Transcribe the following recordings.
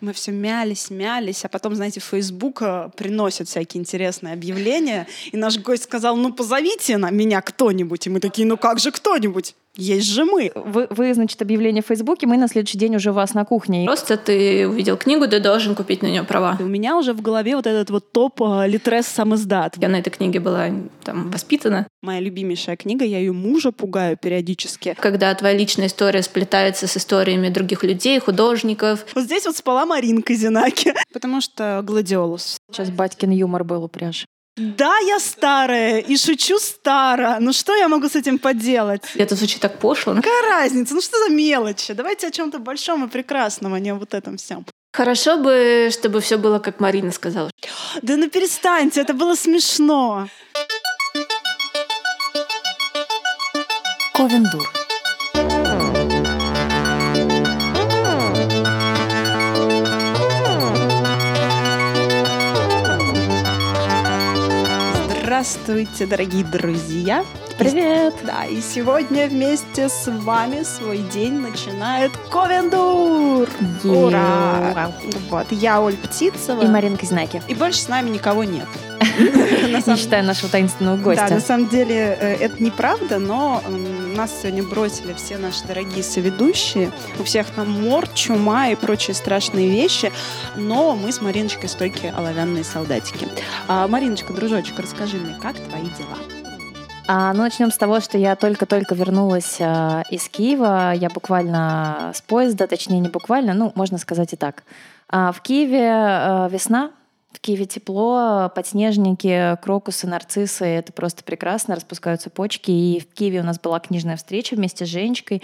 мы все мялись, мялись, а потом, знаете, Facebook э, приносит всякие интересные объявления, и наш гость сказал, ну, позовите на меня кто-нибудь, и мы такие, ну, как же кто-нибудь? Есть же мы. Вы, вы, значит, объявление в Фейсбуке, мы на следующий день уже у вас на кухне. Просто ты увидел книгу, ты должен купить на нее права. И у меня уже в голове вот этот вот топ э, Литрес сам издат. Я на этой книге была там воспитана. Моя любимейшая книга, я ее мужа пугаю периодически. Когда твоя личная история сплетается с историями других людей, художников. Вот здесь вот спала Маринка Зинаки, потому что гладиолус. Сейчас батькин юмор был упряж. Да, я старая и шучу старо. Ну что я могу с этим поделать? Это звучит так пошло. Какая разница? Ну что за мелочи? Давайте о чем-то большом и прекрасном, а не о вот этом всем. Хорошо бы, чтобы все было, как Марина сказала. Да ну перестаньте, это было смешно. Ковендур. Здравствуйте, дорогие друзья! Привет! Да, и сегодня вместе с вами свой день начинает Ковендур! Ура! Вот, я Оль Птицева. И Маринка Знаки. И больше с нами никого нет. Не считая нашего таинственного гостя. Да, на самом деле э, это неправда, но нас сегодня бросили все наши дорогие соведущие. У всех там мор, чума и прочие страшные вещи. Но мы с Мариночкой стойкие оловянные солдатики. А, Мариночка, дружочек, расскажи мне, как твои дела? А, ну, начнем с того, что я только-только вернулась а, из Киева. Я буквально с поезда, точнее, не буквально, ну, можно сказать и так. А, в Киеве а, весна, в Киеве тепло, подснежники, крокусы, нарциссы. Это просто прекрасно, распускаются почки. И в Киеве у нас была книжная встреча вместе с Женечкой.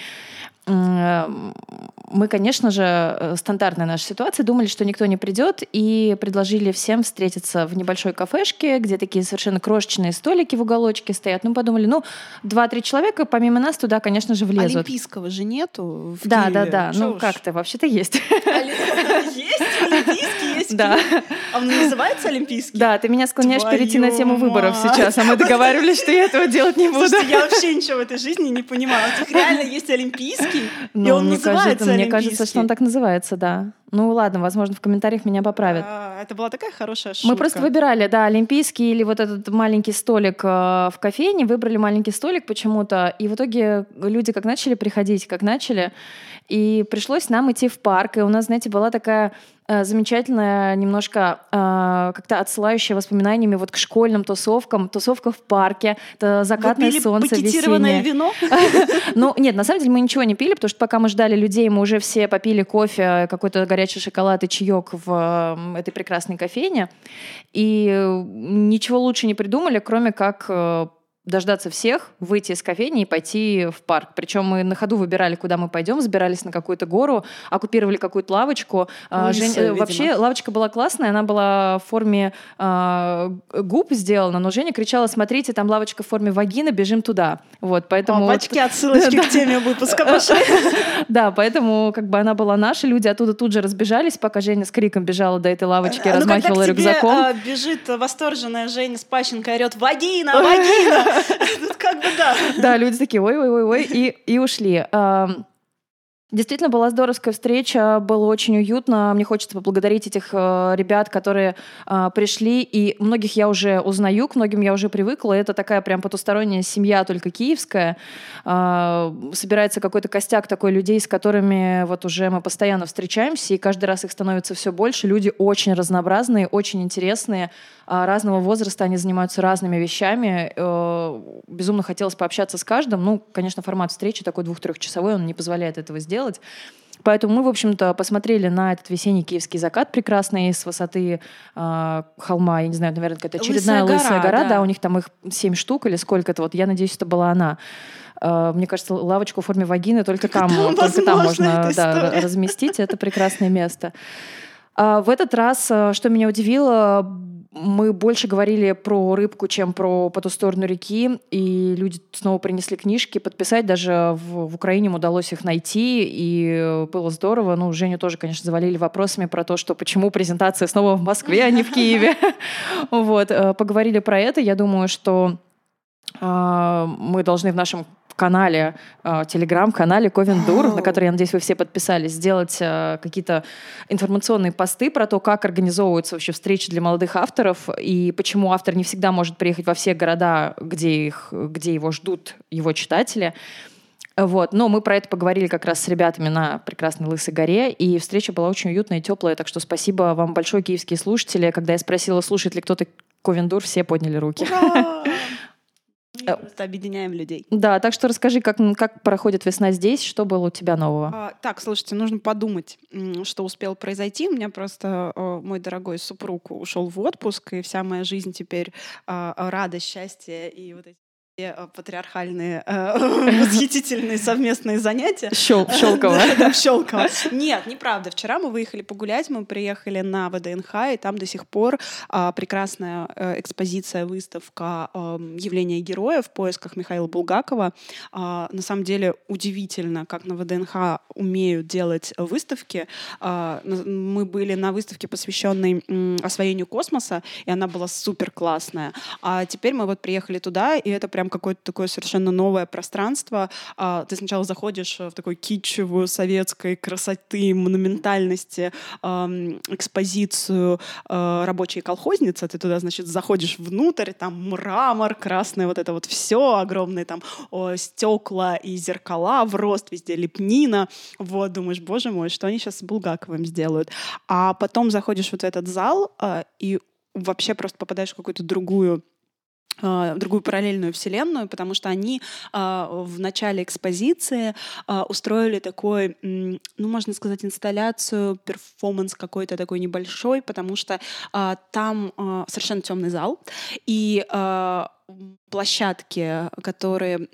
Мы, конечно же, э, стандартная наша ситуация, думали, что никто не придет, и предложили всем встретиться в небольшой кафешке, где такие совершенно крошечные столики в уголочке стоят. Ну, подумали, ну, два-три человека, помимо нас, туда, конечно же, влезут. Олимпийского же нету в Да, Киеве. да, да. Чё Ну, как-то вообще-то есть. Есть олимпийский, есть Да. А он называется олимпийский? Да, ты меня склоняешь перейти на тему Твою выборов мать. сейчас, а мы договаривались, что я этого делать не буду. Слушайте, я вообще ничего в этой жизни не понимаю. У них реально есть олимпийский, и Ну, он мне называется кажется, мне кажется, что он олимпийский. так называется, да. Ну ладно, возможно, в комментариях меня поправят. А, Это была такая хорошая шутка. Мы просто выбирали, да, олимпийский или вот этот маленький столик э, в кофейне, выбрали маленький столик почему-то, и в итоге люди как начали приходить, как начали, и пришлось нам идти в парк, и у нас, знаете, была такая э, замечательная, немножко э, как-то отсылающая воспоминаниями вот к школьным тусовкам, тусовка в парке, это Вы закатное пили солнце весеннее. вино? Ну, нет, на самом деле мы ничего не пили, потому что пока мы ждали людей, мы уже все попили кофе, какой-то горячий шоколад и чаек в этой прекрасной кофейне. И э, ничего лучше не придумали, кроме как э, дождаться всех, выйти из кофейни и пойти в парк. Причем мы на ходу выбирали, куда мы пойдем, забирались на какую-то гору, оккупировали какую-то лавочку. А, Лысая, Жень- э, видимо. Вообще лавочка была классная, она была в форме а, губ сделана, но Женя кричала, смотрите, там лавочка в форме вагины, бежим туда. Вот, поэтому... вот- Опачки, отсылочки к теме выпуска пошли. да, поэтому как бы она была наша, люди оттуда тут же разбежались, пока Женя с криком бежала до этой лавочки, А ну, размахивала рюкзаком. бежит восторженная Женя с Пащенко орет «Вагина! Вагина!» Тут как бы да. Да, люди такие ой-ой-ой-ой, и, и ушли. Действительно, была здоровская встреча, было очень уютно. Мне хочется поблагодарить этих э, ребят, которые э, пришли, и многих я уже узнаю, к многим я уже привыкла. Это такая прям потусторонняя семья, только киевская. Э, собирается какой-то костяк такой людей, с которыми вот уже мы постоянно встречаемся, и каждый раз их становится все больше. Люди очень разнообразные, очень интересные, разного возраста, они занимаются разными вещами. Э, Безумно хотелось пообщаться с каждым. Ну, конечно, формат встречи такой двух-трехчасовой, он не позволяет этого сделать. Поэтому мы, в общем-то, посмотрели на этот весенний киевский закат прекрасный с высоты э, холма, я не знаю, наверное, какая-то очередная Лысая лысая, гора, гора, да. да. у них там их семь штук или сколько-то, вот я надеюсь, это была она. Э, Мне кажется, лавочку в форме вагины только там, там только там можно да, разместить. Это прекрасное место. А В этот раз, э, что меня удивило, мы больше говорили про рыбку, чем про по ту сторону реки, и люди снова принесли книжки подписать, даже в, в Украине им удалось их найти, и было здорово. Ну, Женю тоже, конечно, завалили вопросами про то, что почему презентация снова в Москве, а не в Киеве. Вот, э, поговорили про это. Я думаю, что а, мы должны в нашем канале, э, телеграм-канале Ковендур, на который, я надеюсь, вы все подписались, сделать э, какие-то информационные посты про то, как организовываются вообще встречи для молодых авторов и почему автор не всегда может приехать во все города, где, их, где его ждут его читатели. Вот. Но мы про это поговорили как раз с ребятами на прекрасной Лысой горе, и встреча была очень уютная и теплая, так что спасибо вам большое, киевские слушатели. Когда я спросила, слушает ли кто-то Ковендур, все подняли руки. Мы просто объединяем людей. Да, так что расскажи, как, как проходит весна здесь, что было у тебя нового? А, так, слушайте, нужно подумать, что успело произойти. У меня просто мой дорогой супруг ушел в отпуск, и вся моя жизнь теперь а, радость, счастье и вот эти Э, патриархальные э, восхитительные совместные занятия. Щел, Щелково. Да, Щелково. Нет, неправда. Вчера мы выехали погулять, мы приехали на ВДНХ, и там до сих пор а, прекрасная э, экспозиция, выставка а, явления героя в поисках Михаила Булгакова. А, на самом деле удивительно, как на ВДНХ умеют делать выставки. А, мы были на выставке, посвященной м, освоению космоса, и она была супер классная. А теперь мы вот приехали туда, и это прям прям какое-то такое совершенно новое пространство. А, ты сначала заходишь в такую китчевую советской красоты, монументальности экспозицию а, рабочей колхозницы. Ты туда, значит, заходишь внутрь, там мрамор, красное вот это вот все, огромные там стекла и зеркала в рост, везде лепнина. Вот, думаешь, боже мой, что они сейчас с Булгаковым сделают? А потом заходишь вот в этот зал а, и вообще просто попадаешь в какую-то другую другую параллельную вселенную, потому что они а, в начале экспозиции а, устроили такой, ну, можно сказать, инсталляцию, перформанс какой-то такой небольшой, потому что там совершенно темный зал, и площадки, которые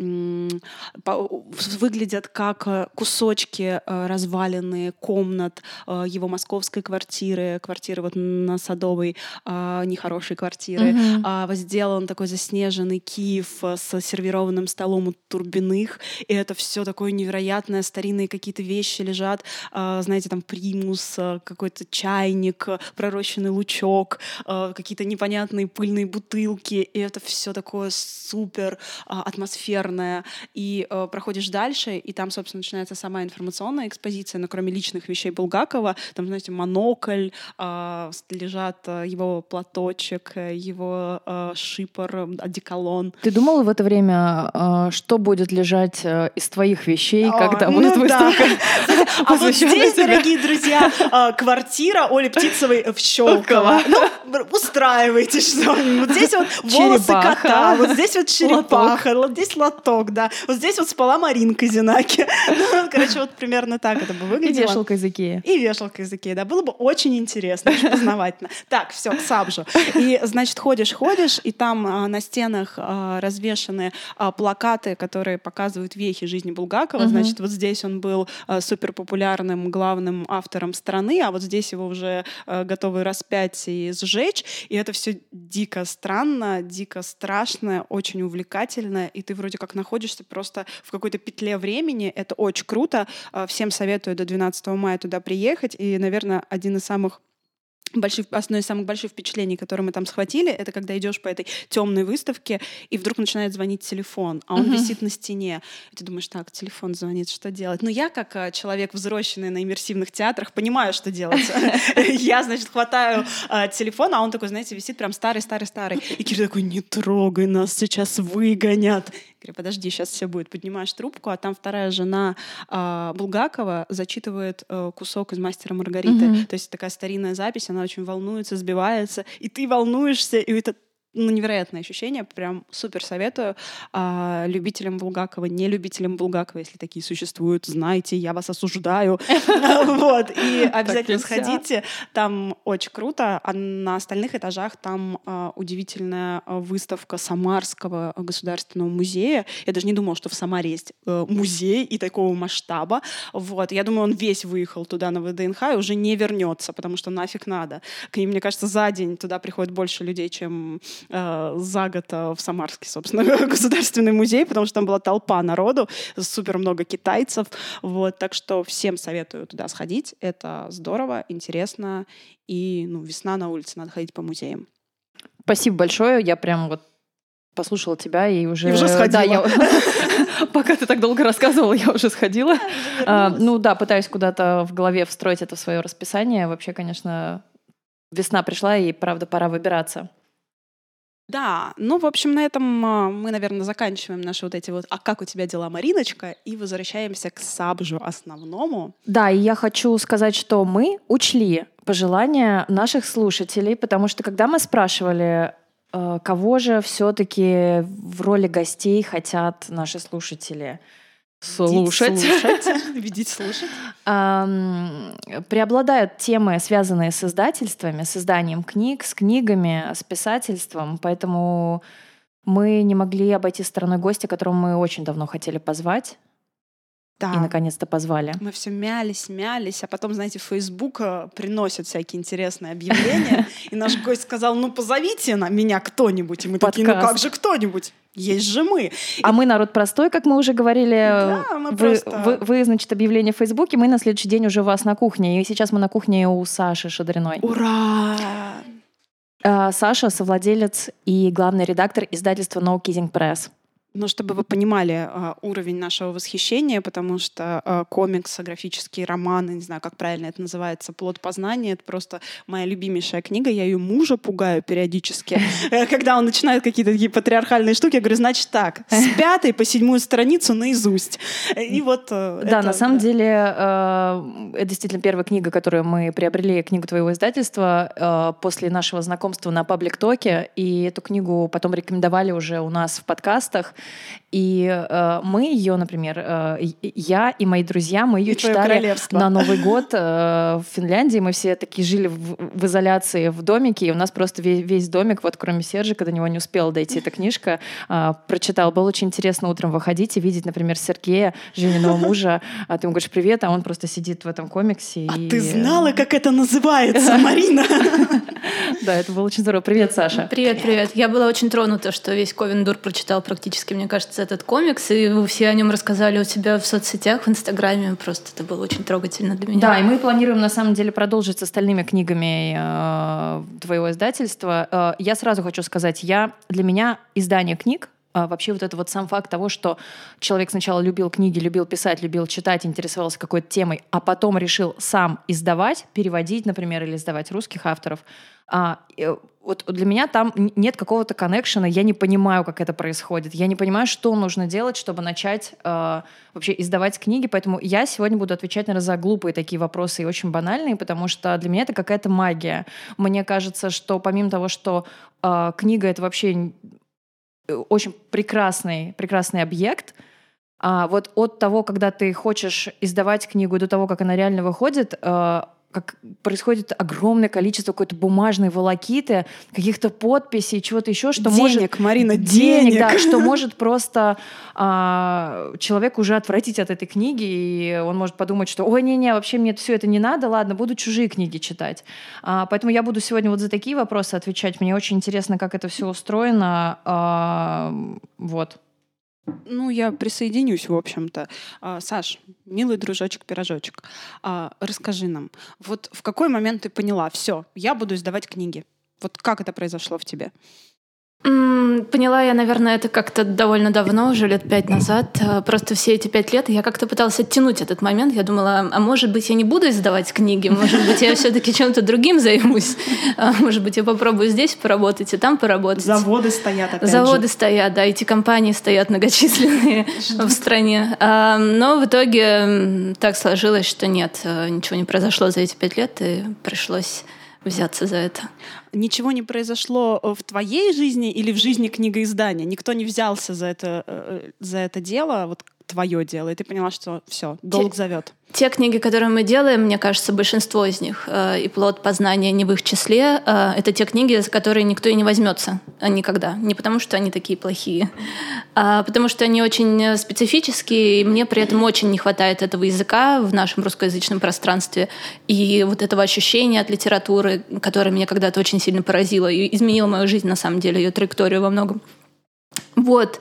выглядят как э, кусочки э, разваленные комнат э, его московской квартиры, квартиры вот на Садовой, нехорошей квартиры. Mm-hmm. Возделан такой заснеженный Киев с сервированным столом у Турбиных, и это все такое невероятное, старинные какие-то вещи лежат, знаете, там примус, какой-то чайник, пророщенный лучок, какие-то непонятные пыльные бутылки, и это все такое супер а, атмосферная, и а, проходишь дальше, и там, собственно, начинается сама информационная экспозиция, но кроме личных вещей Булгакова, там, знаете, монокль, а, лежат а, его платочек, его а, шипор, одеколон. Ты думала в это время, а, что будет лежать из твоих вещей, а, когда ну будет выставка? А вот здесь, дорогие друзья, квартира Оли Птицевой в Щелково. Ну, устраивайтесь что-нибудь. Вот здесь вот волосы кота, вот здесь вот черепаха, вот здесь лоток, да. Вот здесь вот спала Маринка Зинаки. Ну, короче, вот примерно так это бы выглядело. И вешалка из Икеи. И вешалка из Икеи, да. Было бы очень интересно, очень познавательно. Так, все, к Сабжу. И, значит, ходишь, ходишь, и там а, на стенах а, развешаны а, плакаты, которые показывают вехи жизни Булгакова. Значит, вот здесь он был супер популярным главным автором страны, а вот здесь его уже готовы распять и сжечь. И это все дико странно, дико страшно, очень увлекательно, и ты вроде как находишься просто в какой-то петле времени. Это очень круто. А, всем советую до 12 мая туда приехать. И, наверное, один из самых больших, одно из самых больших впечатлений, которые мы там схватили, это когда идешь по этой темной выставке, и вдруг начинает звонить телефон, а он uh-huh. висит на стене. И ты думаешь, так, телефон звонит, что делать? Но я, как а, человек, взросленный на иммерсивных театрах, понимаю, что делать. Я, значит, хватаю а, телефон, а он такой, знаете, висит прям старый-старый-старый. И Кирилл такой, не трогай, нас сейчас выгонят. Говорю, подожди, сейчас все будет. Поднимаешь трубку, а там вторая жена э, Булгакова зачитывает э, кусок из «Мастера Маргариты». То есть такая старинная запись, она очень волнуется, сбивается, и ты волнуешься, и это ну, невероятное ощущение, прям супер советую. А, любителям Булгакова, не любителям Булгакова, если такие существуют, знайте, я вас осуждаю. Вот, и обязательно сходите, там очень круто. А на остальных этажах там а, удивительная выставка Самарского государственного музея. Я даже не думала, что в Самаре есть э, музей и такого масштаба. Вот, я думаю, он весь выехал туда на ВДНХ и уже не вернется, потому что нафиг надо. К ним, мне кажется, за день туда приходит больше людей, чем э, за год э, в Самарский, собственно, государственный музей, потому что там была толпа народу, супер много китайцев. Вот, так что всем советую туда сходить. Это здорово, интересно. И ну, весна на улице, надо ходить по музеям. Спасибо большое. Я прям вот послушала тебя и уже... И уже сходила. Да, я... Пока ты так долго рассказывала, я уже сходила. А, ну да, пытаюсь куда-то в голове встроить это в свое расписание. Вообще, конечно, весна пришла, и правда пора выбираться. Да, ну, в общем, на этом а, мы, наверное, заканчиваем наши вот эти вот «А как у тебя дела, Мариночка?» и возвращаемся к сабжу основному. Да, и я хочу сказать, что мы учли пожелания наших слушателей, потому что когда мы спрашивали, э, кого же все-таки в роли гостей хотят наши слушатели – слушать. слушать. Видеть, слушать. Преобладают темы, связанные с издательствами, с изданием книг, с книгами, с писательством, поэтому мы не могли обойти стороной гостя, которого мы очень давно хотели позвать. Да. И наконец-то позвали. Мы все мялись, мялись, а потом, знаете, Facebook э, приносит всякие интересные объявления, и наш гость сказал, ну позовите на меня кто-нибудь. И мы такие, ну как же кто-нибудь? Есть же мы. А и... мы народ простой, как мы уже говорили. Да, мы вы, просто... вы, вы, значит, объявление в Фейсбуке, мы на следующий день уже у вас на кухне. И сейчас мы на кухне у Саши Шадриной. Ура! А, Саша — совладелец и главный редактор издательства No Kissing Press. Ну, чтобы вы понимали э, уровень нашего восхищения, потому что э, комикс, графические романы, не знаю, как правильно это называется, плод познания, это просто моя любимейшая книга. Я ее мужа пугаю периодически. Э, когда он начинает какие-то такие патриархальные штуки, я говорю, значит так, с пятой по седьмую страницу наизусть. И вот э, Да, на самом деле, э, это действительно первая книга, которую мы приобрели, книгу твоего издательства, э, после нашего знакомства на Паблик Токе, и эту книгу потом рекомендовали уже у нас в подкастах. И э, мы ее, например, э, я и мои друзья, мы ее читали на Новый год э, в Финляндии. Мы все такие жили в, в изоляции в домике, и у нас просто весь, весь домик, вот кроме Сержика, до него не успела дойти эта книжка, э, прочитал. Было очень интересно утром выходить и видеть, например, Сергея, Жениного мужа. А ты ему говоришь привет, а он просто сидит в этом комиксе. А и... ты знала, как это называется, Марина? Да, это было очень здорово. Привет, Саша. Привет, привет. Я была очень тронута, что весь Ковендур прочитал практически, мне кажется, этот комикс, и вы все о нем рассказали у себя в соцсетях, в Инстаграме. Просто это было очень трогательно для меня. Да, и мы планируем на самом деле продолжить с остальными книгами э, твоего издательства. Э, я сразу хочу сказать, я для меня издание книг а вообще вот это вот сам факт того, что человек сначала любил книги, любил писать, любил читать, интересовался какой-то темой, а потом решил сам издавать, переводить, например, или издавать русских авторов, а, э, вот для меня там нет какого-то коннекшена, я не понимаю, как это происходит, я не понимаю, что нужно делать, чтобы начать э, вообще издавать книги, поэтому я сегодня буду отвечать, наверное, за глупые такие вопросы и очень банальные, потому что для меня это какая-то магия. Мне кажется, что помимо того, что э, книга — это вообще очень прекрасный, прекрасный объект, а вот от того, когда ты хочешь издавать книгу, до того, как она реально выходит, э, как происходит огромное количество какой-то бумажной волокиты, каких-то подписей, чего-то еще, что денег, может... Денег, Марина, денег. Да, что может просто а, человек уже отвратить от этой книги, и он может подумать, что ой, не-не, вообще мне все это не надо, ладно, буду чужие книги читать. А, поэтому я буду сегодня вот за такие вопросы отвечать. Мне очень интересно, как это все устроено. А, вот. Ну, я присоединюсь, в общем-то. А, Саш, милый дружочек-пирожочек, а, расскажи нам, вот в какой момент ты поняла, все, я буду издавать книги? Вот как это произошло в тебе? Поняла я, наверное, это как-то довольно давно, уже лет пять назад. А, просто все эти пять лет я как-то пыталась оттянуть этот момент. Я думала, а может быть, я не буду издавать книги, может быть, я все-таки чем-то другим займусь. А может быть, я попробую здесь поработать и там поработать. Заводы стоят, опять Заводы же. стоят, да, эти компании стоят многочисленные в стране. А, но в итоге так сложилось, что нет, э, ничего не произошло за эти пять лет, и пришлось взяться за это. Ничего не произошло э, в твоей жизни или в жизни книгоиздания? Никто не взялся за это, э, за это дело, вот твое дело, и ты поняла, что все, долг зовет. Те книги, которые мы делаем, мне кажется, большинство из них, э, и плод познания не в их числе, э, это те книги, за которые никто и не возьмется э, никогда. Не потому, что они такие плохие, а потому что они очень специфические, и мне при этом очень не хватает этого языка в нашем русскоязычном пространстве и вот этого ощущения от литературы, которое меня когда-то очень сильно поразило и изменило мою жизнь, на самом деле, ее траекторию во многом. Вот.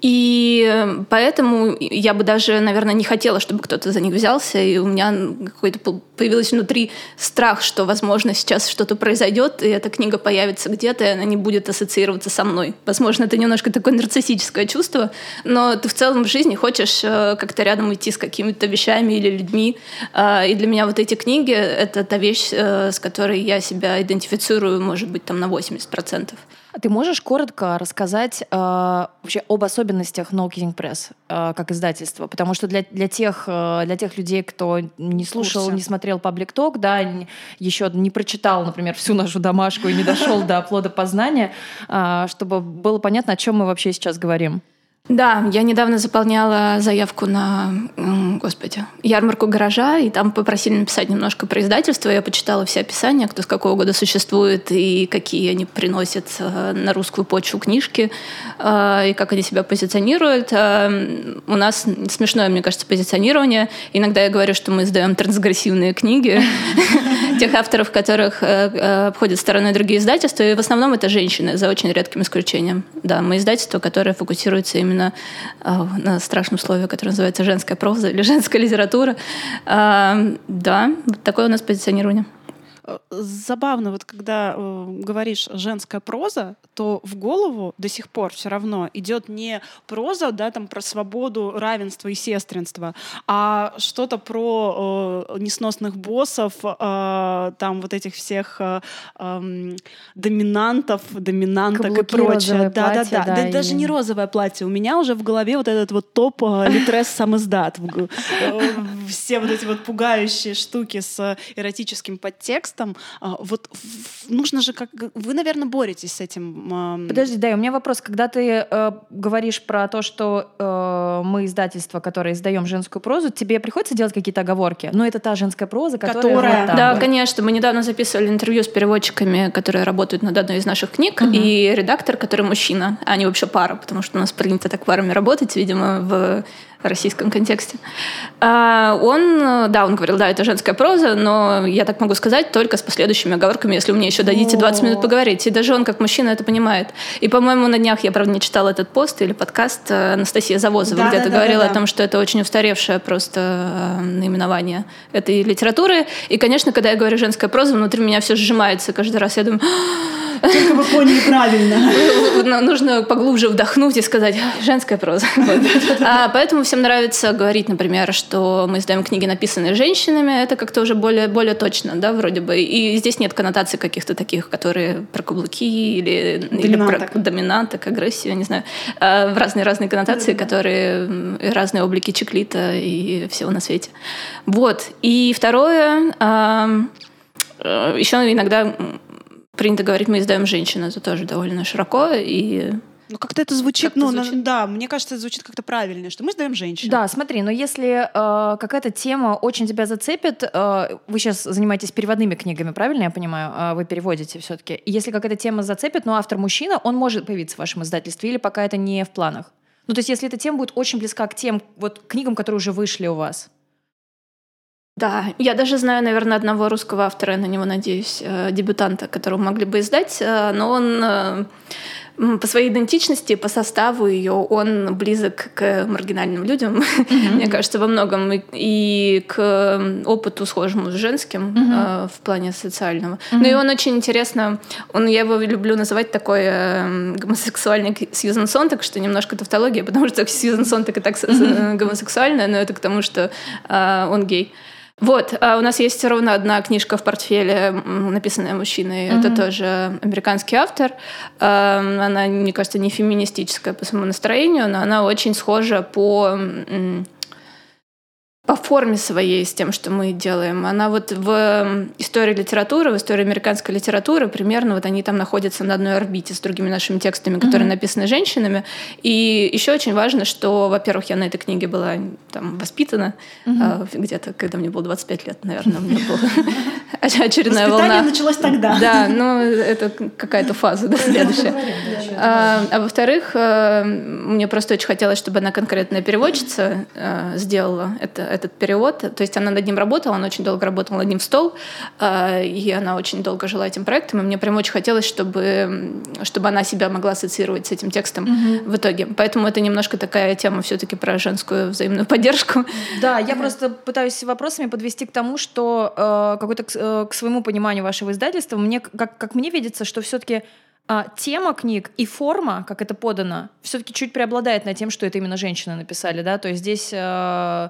И поэтому я бы даже, наверное, не хотела, чтобы кто-то за них взялся. И у меня какой-то появился внутри страх, что, возможно, сейчас что-то произойдет, и эта книга появится где-то, и она не будет ассоциироваться со мной. Возможно, это немножко такое нарциссическое чувство, но ты в целом в жизни хочешь э, как-то рядом идти с какими-то вещами или людьми. А, и для меня вот эти книги — это та вещь, э, с которой я себя идентифицирую, может быть, там на 80%. А ты можешь коротко рассказать э, вообще об особенностях No Kidding Press э, как издательства? Потому что для, для, тех, э, для тех людей, кто не слушал, Курсе. не смотрел Public Talk, да, еще не прочитал, например, всю нашу домашку и не дошел до плода познания, э, чтобы было понятно, о чем мы вообще сейчас говорим. Да, я недавно заполняла заявку на, господи, ярмарку гаража, и там попросили написать немножко про издательство. Я почитала все описания, кто с какого года существует, и какие они приносят э, на русскую почву книжки, э, и как они себя позиционируют. Э, у нас смешное, мне кажется, позиционирование. Иногда я говорю, что мы издаем трансгрессивные книги тех авторов, которых обходят стороной другие издательства, и в основном это женщины, за очень редким исключением. Да, мы издательство, которое фокусируется именно именно а, на страшном слове, которое называется женская проза или женская литература. А, да, такое у нас позиционирование. Забавно, вот когда э, говоришь женская проза, то в голову до сих пор все равно идет не проза, да, там про свободу, равенство и сестринство, а что-то про э, несносных боссов, э, там вот этих всех э, э, доминантов, доминанток Каблуки, и прочее. Да, платье, да, да, да. да и... Даже не розовое платье. У меня уже в голове вот этот вот топ э, Литрес сам издат. Э, все вот эти вот пугающие штуки с эротическим подтекстом текстом, а, вот нужно же как... Вы, наверное, боретесь с этим. Подожди, да, у меня вопрос. Когда ты э, говоришь про то, что э, мы издательство, которое издаем женскую прозу, тебе приходится делать какие-то оговорки? Но это та женская проза, которая... которая... Вот да, конечно. Мы недавно записывали интервью с переводчиками, которые работают над одной из наших книг, угу. и редактор, который мужчина. Они вообще пара, потому что у нас принято так парами работать, видимо, в российском контексте. А, он, да, он говорил, да, это женская проза, но я так могу сказать только с последующими оговорками, если мне еще дадите 20 минут поговорить. И даже он, как мужчина, это понимает. И, по-моему, на днях, я, правда, не читала этот пост или подкаст, э, Анастасия Завозова да, где-то да, говорила да, да. о том, что это очень устаревшее просто э, наименование этой литературы. И, конечно, когда я говорю женская проза, внутри меня все сжимается. Каждый раз я думаю, только вы поняли правильно. Нужно поглубже вдохнуть и сказать «женская проза». А, поэтому всем нравится говорить, например, что мы издаем книги, написанные женщинами. Это как-то уже более, более точно, да, вроде бы. И здесь нет коннотаций каких-то таких, которые про каблуки или, или про доминанток, агрессию, не знаю. А, в разные-разные коннотации, которые разные облики чеклита и всего на свете. Вот. И второе, э, еще иногда принято говорить, мы издаем женщин, это тоже довольно широко и ну, как-то это звучит, как ну, звучит? да, мне кажется, это звучит как-то правильно, что мы сдаем женщин. Да, смотри, но если э, какая-то тема очень тебя зацепит, э, вы сейчас занимаетесь переводными книгами, правильно я понимаю? Э, вы переводите все-таки. Если какая-то тема зацепит, но автор мужчина, он может появиться в вашем издательстве или пока это не в планах? Ну, то есть, если эта тема будет очень близка к тем вот книгам, которые уже вышли у вас. Да, я даже знаю, наверное, одного русского автора, я на него надеюсь, э, дебютанта, которого могли бы издать, э, но он э, по своей идентичности, по составу ее, он близок к маргинальным людям, mm-hmm. мне кажется, во многом, и, к опыту схожему с женским mm-hmm. э, в плане социального. Mm-hmm. Ну и он очень интересно, он, я его люблю называть такой э, гомосексуальный Сьюзен Сонтак, что немножко тавтология, потому что Сьюзен Сонтак и так mm-hmm. гомосексуальная, но это к тому, что э, он гей. Вот, а у нас есть ровно одна книжка в портфеле, написанная мужчиной. Mm-hmm. Это тоже американский автор. Она, мне кажется, не феминистическая по своему настроению, но она очень схожа по по форме своей с тем, что мы делаем. Она вот в истории литературы, в истории американской литературы примерно вот они там находятся на одной орбите с другими нашими текстами, которые mm-hmm. написаны женщинами. И еще очень важно, что, во-первых, я на этой книге была там воспитана mm-hmm. где-то, когда мне было 25 лет, наверное, у меня была очередная волна. началось тогда. Да, ну это какая-то фаза да, следующая. А, а во-вторых, э, мне просто очень хотелось, чтобы она конкретная переводчица э, сделала это этот перевод. То есть она над ним работала, она очень долго работала над ним в стол, э, и она очень долго жила этим проектом, и мне прям очень хотелось, чтобы, чтобы она себя могла ассоциировать с этим текстом mm-hmm. в итоге. Поэтому это немножко такая тема все-таки про женскую взаимную поддержку. Да, я просто пытаюсь вопросами подвести к тому, что э, какой-то к, э, к своему пониманию вашего издательства, мне, как, как мне видится, что все-таки а, тема книг и форма, как это подано, все-таки чуть преобладает над тем, что это именно женщины написали, да, то есть здесь э,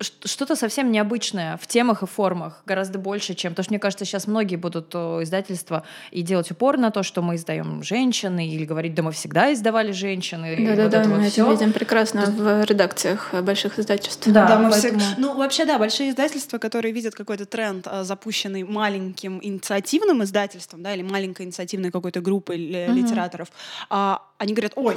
что-то совсем необычное в темах и формах, гораздо больше, чем... Потому что, мне кажется, сейчас многие будут издательства и делать упор на то, что мы издаем женщины, или говорить, да мы всегда издавали женщины. Да-да-да, вот мы это видим прекрасно в редакциях больших издательств. Да, да мы поэтому... все... Ну, вообще, да, большие издательства, которые видят какой-то тренд, а, запущенный маленьким инициативным издательством, да, или маленькой инициативной какой-то группой uh-huh. литераторов, а, они говорят, ой,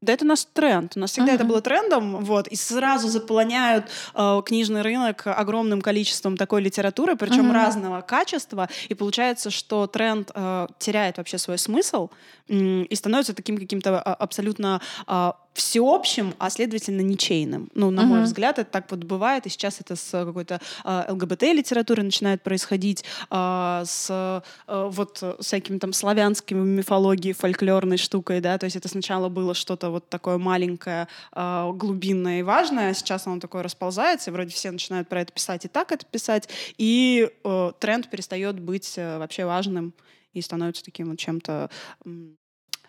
да это наш тренд, у нас всегда uh-huh. это было трендом, вот, и сразу заполоняют э, книжный рынок огромным количеством такой литературы, причем uh-huh. разного качества, и получается, что тренд э, теряет вообще свой смысл и становится таким каким-то а, абсолютно э, всеобщим, а следовательно ничейным. Ну, на uh-huh. мой взгляд, это так вот бывает, и сейчас это с какой-то э, ЛГБТ-литературой начинает происходить, э, с э, вот всякими там славянскими мифологией, фольклорной штукой, да, то есть это сначала было что-то вот такое маленькое, э, глубинное и важное, а сейчас оно такое расползается, и вроде все начинают про это писать и так это писать, и э, тренд перестает быть э, вообще важным и становится таким вот чем-то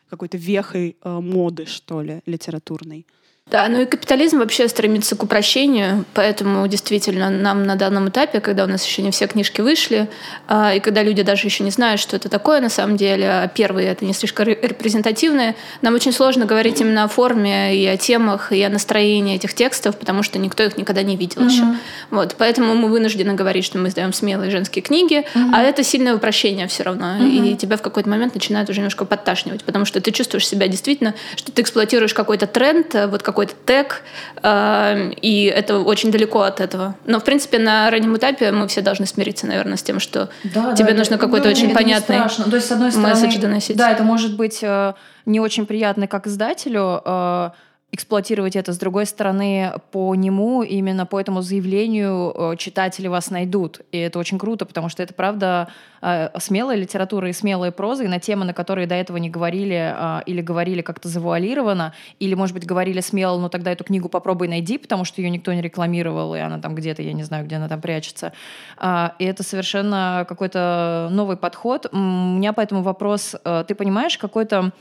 какой-то вехой э, моды, что ли, литературной. Да, ну и капитализм вообще стремится к упрощению, поэтому действительно нам на данном этапе, когда у нас еще не все книжки вышли, а, и когда люди даже еще не знают, что это такое на самом деле, а первые это не слишком репрезентативные, нам очень сложно говорить именно о форме и о темах, и о настроении этих текстов, потому что никто их никогда не видел угу. еще. Вот, поэтому мы вынуждены говорить, что мы издаем смелые женские книги, угу. а это сильное упрощение все равно, угу. и тебя в какой-то момент начинает уже немножко подташнивать, потому что ты чувствуешь себя действительно, что ты эксплуатируешь какой-то тренд, вот какой какой-то тег, э, и это очень далеко от этого. Но, в принципе, на раннем этапе мы все должны смириться, наверное, с тем, что да, тебе да, нужно какой-то ну, очень понятный То есть, с одной стороны, месседж доносить. Да, это может быть э, не очень приятно как издателю, э, эксплуатировать это. С другой стороны, по нему, именно по этому заявлению э, читатели вас найдут. И это очень круто, потому что это, правда, э, смелая литература и смелая проза, и на темы, на которые до этого не говорили э, или говорили как-то завуалированно, или, может быть, говорили смело, но тогда эту книгу попробуй найди, потому что ее никто не рекламировал, и она там где-то, я не знаю, где она там прячется. А, и это совершенно какой-то новый подход. У меня поэтому вопрос, ты понимаешь, какой-то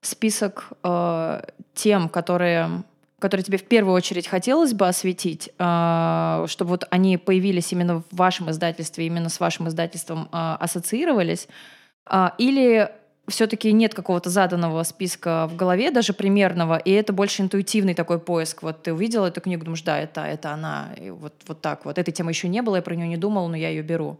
список э, тем, которые которые тебе в первую очередь хотелось бы осветить, э, чтобы вот они появились именно в вашем издательстве, именно с вашим издательством э, ассоциировались, э, или все-таки нет какого-то заданного списка в голове, даже примерного, и это больше интуитивный такой поиск. Вот ты увидела эту книгу, думаешь, да, это, это она, и вот, вот так вот. Этой темы еще не было, я про нее не думала, но я ее беру.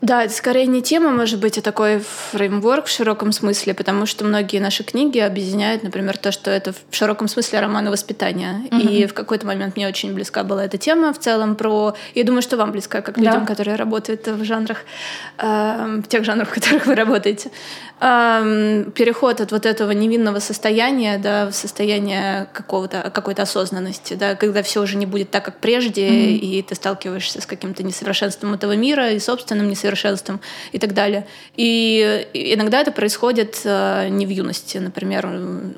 Да, это скорее не тема, может быть, а такой фреймворк в широком смысле, потому что многие наши книги объединяют, например, то, что это в широком смысле романы воспитания. Mm-hmm. И в какой-то момент мне очень близка была эта тема в целом про... Я думаю, что вам близка, как людям, да. которые работают в жанрах, э, в тех жанрах, в которых вы работаете. Э, переход от вот этого невинного состояния да, в состояние какого-то, какой-то осознанности, да, когда все уже не будет так, как прежде, mm-hmm. и ты сталкиваешься с каким-то несовершенством этого мира и собственным несовершенством несовершенством и так далее. И иногда это происходит э, не в юности. Например,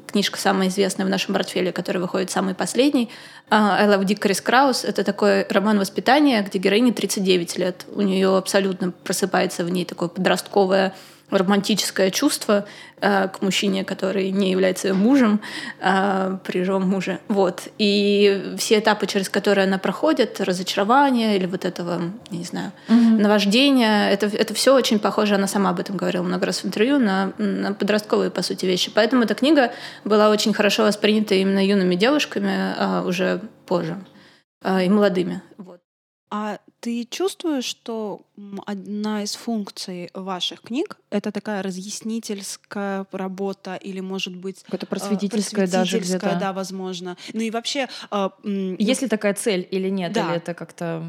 книжка самая известная в нашем портфеле, которая выходит самый последний, э, «I love Dick Крис Краус». Это такой роман воспитания, где героине 39 лет. У нее абсолютно просыпается в ней такое подростковое романтическое чувство э, к мужчине, который не является мужем, э, при живом муже. Вот. И все этапы, через которые она проходит, разочарование или вот этого, я не знаю, mm-hmm. наваждения, это, это все очень похоже, она сама об этом говорила много раз в интервью, на, на подростковые, по сути, вещи. Поэтому эта книга была очень хорошо воспринята именно юными девушками э, уже позже э, и молодыми. Вот. А ты чувствуешь, что одна из функций ваших книг — это такая разъяснительская работа или, может быть... Какая-то просветительская, просветительская даже где-то. да, возможно. Ну и вообще... Есть ли такая цель или нет? Да. Или это как-то...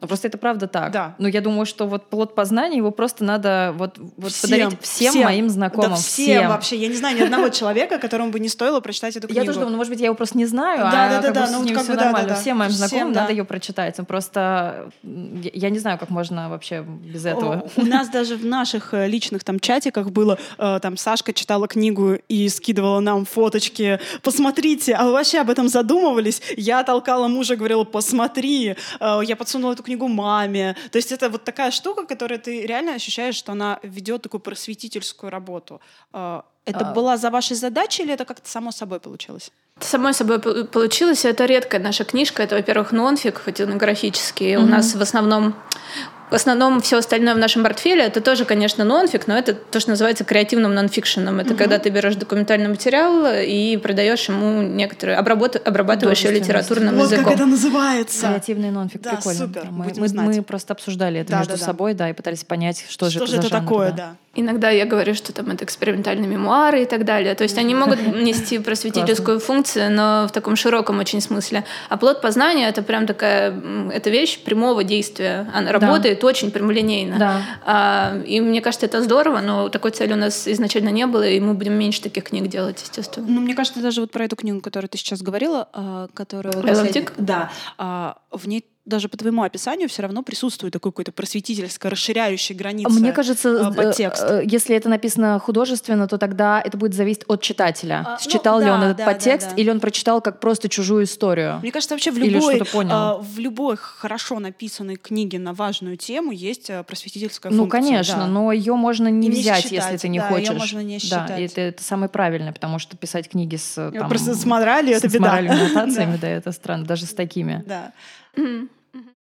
Ну, просто это правда так. Да. Но я думаю, что вот плод познания, его просто надо вот, вот Всем, подарить всем, всем. моим знакомым. Да всем, вообще. Я не знаю ни одного человека, которому бы не стоило прочитать эту книгу. Я тоже думаю, ну, может быть, я его просто не знаю, Да, а да, да, как да, бы с ну, вот ним все да, нормально. да, да. Всем моим Всем, знакомым да. надо ее прочитать. Ну, просто я не знаю, как можно вообще без этого. У нас даже в наших э, личных там чатиках было, э, там Сашка читала книгу и скидывала нам фоточки. Посмотрите, а вы вообще об этом задумывались? Я толкала мужа, говорила, посмотри. Э, Я подсунула эту книгу маме. То есть это вот такая штука, которая ты реально ощущаешь, что она ведет такую просветительскую работу. Э, Это А. была за вашей задачей или это как-то само собой получилось? Само собой пол- получилось. Это редкая наша книжка. Это, во-первых, нонфик, хоть он и графический. У нас в основном в основном все остальное в нашем портфеле это тоже, конечно, нонфик, но это то, что называется креативным нонфикшеном. Это Мгм. когда ты берешь документальный материал и придаешь ему некоторые обработ... обрабатываешь ее литературным вот языком. как это называется. Креативный нонфик, Да, прикольно. супер, Мы, будем мы- знать. мы просто обсуждали это Да, между да, да. собой, да, и пытались понять, что, же Что это же за это жанр, такое, да. да. Иногда я говорю, что там это экспериментальные мемуары и так далее. То есть они могут нести просветительскую функцию, но в таком широком очень смысле. А плод познания — это прям такая м, это вещь прямого действия. Она работает очень прямолинейно. Да. А, и мне кажется, это здорово, но такой цели у нас изначально не было, и мы будем меньше таких книг делать, естественно. Ну, мне кажется, даже вот про эту книгу, которую ты сейчас говорила, а, которая... последняя- Dick? Да. а, В ней даже по твоему описанию все равно присутствует такой какой-то просветительско расширяющий границы. Мне кажется, а, э, подтекст. э, если это написано художественно, то тогда это будет зависеть от читателя. А, ну, Считал ли да, он этот да, да, подтекст, да. или он прочитал как просто чужую историю. Мне кажется, вообще в Или любой, что-то понял. а, в любой хорошо написанной книге на важную тему есть а, просветительская Ну, функция. конечно, да. но ее можно не не взять, считать, если ты не да, хочешь. можно не Да, и это, это самое правильное, потому что писать книги с э, Я там, Просто с моралью это с моральными нотациями, Да. да, это странно, даже с такими. Да. Мгм.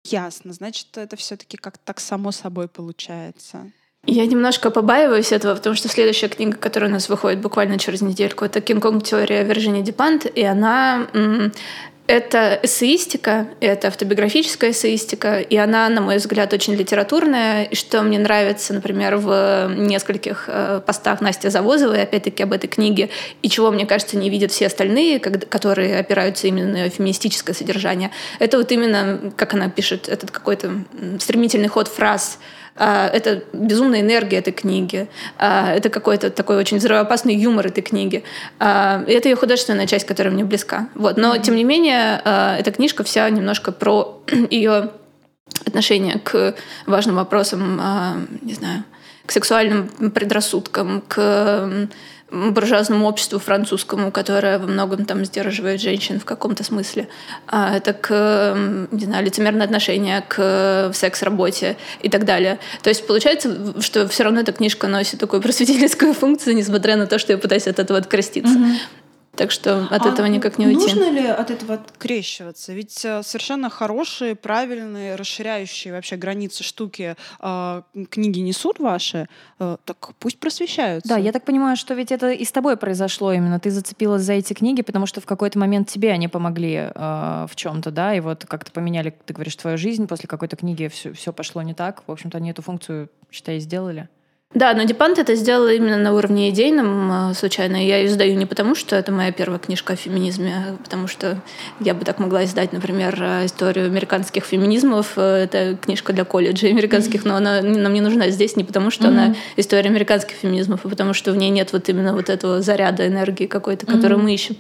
Ясно. Значит, это все-таки как так само собой получается. Я немножко побаиваюсь этого, потому что следующая книга, которая у нас выходит буквально через недельку, это «Кинг-Конг. Теория Вирджини Депант», и она это эссеистика, это автобиографическая эссеистика, и она, на мой взгляд, очень литературная. И что мне нравится, например, в нескольких э, постах Насти Завозовой, опять-таки, об этой книге, и чего, мне кажется, не видят все остальные, которые опираются именно на феминистическое содержание, это вот именно, как она пишет, этот какой-то стремительный ход фраз, это безумная энергия этой книги, а, это какой-то такой очень взрывоопасный юмор этой книги. А, и Это ее художественная часть, которая мне близка. Вот. Но, тем не менее, а, эта книжка вся немножко про ее отношение к важным вопросам, а, не знаю, к сексуальным предрассудкам, к буржуазному обществу французскому, которое во многом там сдерживает женщин в каком-то смысле. А, Это к, не знаю, лицемерное отношение к э, секс-работе и так далее. То есть получается, что все равно эта книжка носит такую просветительскую функцию, несмотря на то, что я пытаюсь от этого откреститься. Так что от А этого никак не уйти. Нужно ли от этого открещиваться? Ведь э, совершенно хорошие, правильные, расширяющие вообще границы штуки э, книги несут ваши, э, так пусть просвещаются. Да, я так понимаю, что ведь это и с тобой произошло именно. Ты зацепилась за эти книги, потому что в какой-то момент тебе они помогли э, в чем-то, да, и вот как-то поменяли, ты говоришь, твою жизнь после какой-то книги, все, пошло не так. В общем-то, они эту функцию, считай, сделали. Да, но Дипант это сделала именно на уровне идейном э, случайно. Я ее издаю не потому, что это моя первая книжка о феминизме, а потому что я бы так могла издать, например, э, историю американских феминизмов. Э, Это книжка для колледжа американских, но она нам не нужна здесь не потому, что она история американских феминизмов, а потому что в ней нет вот именно вот этого заряда энергии какой-то, которую мы ищем.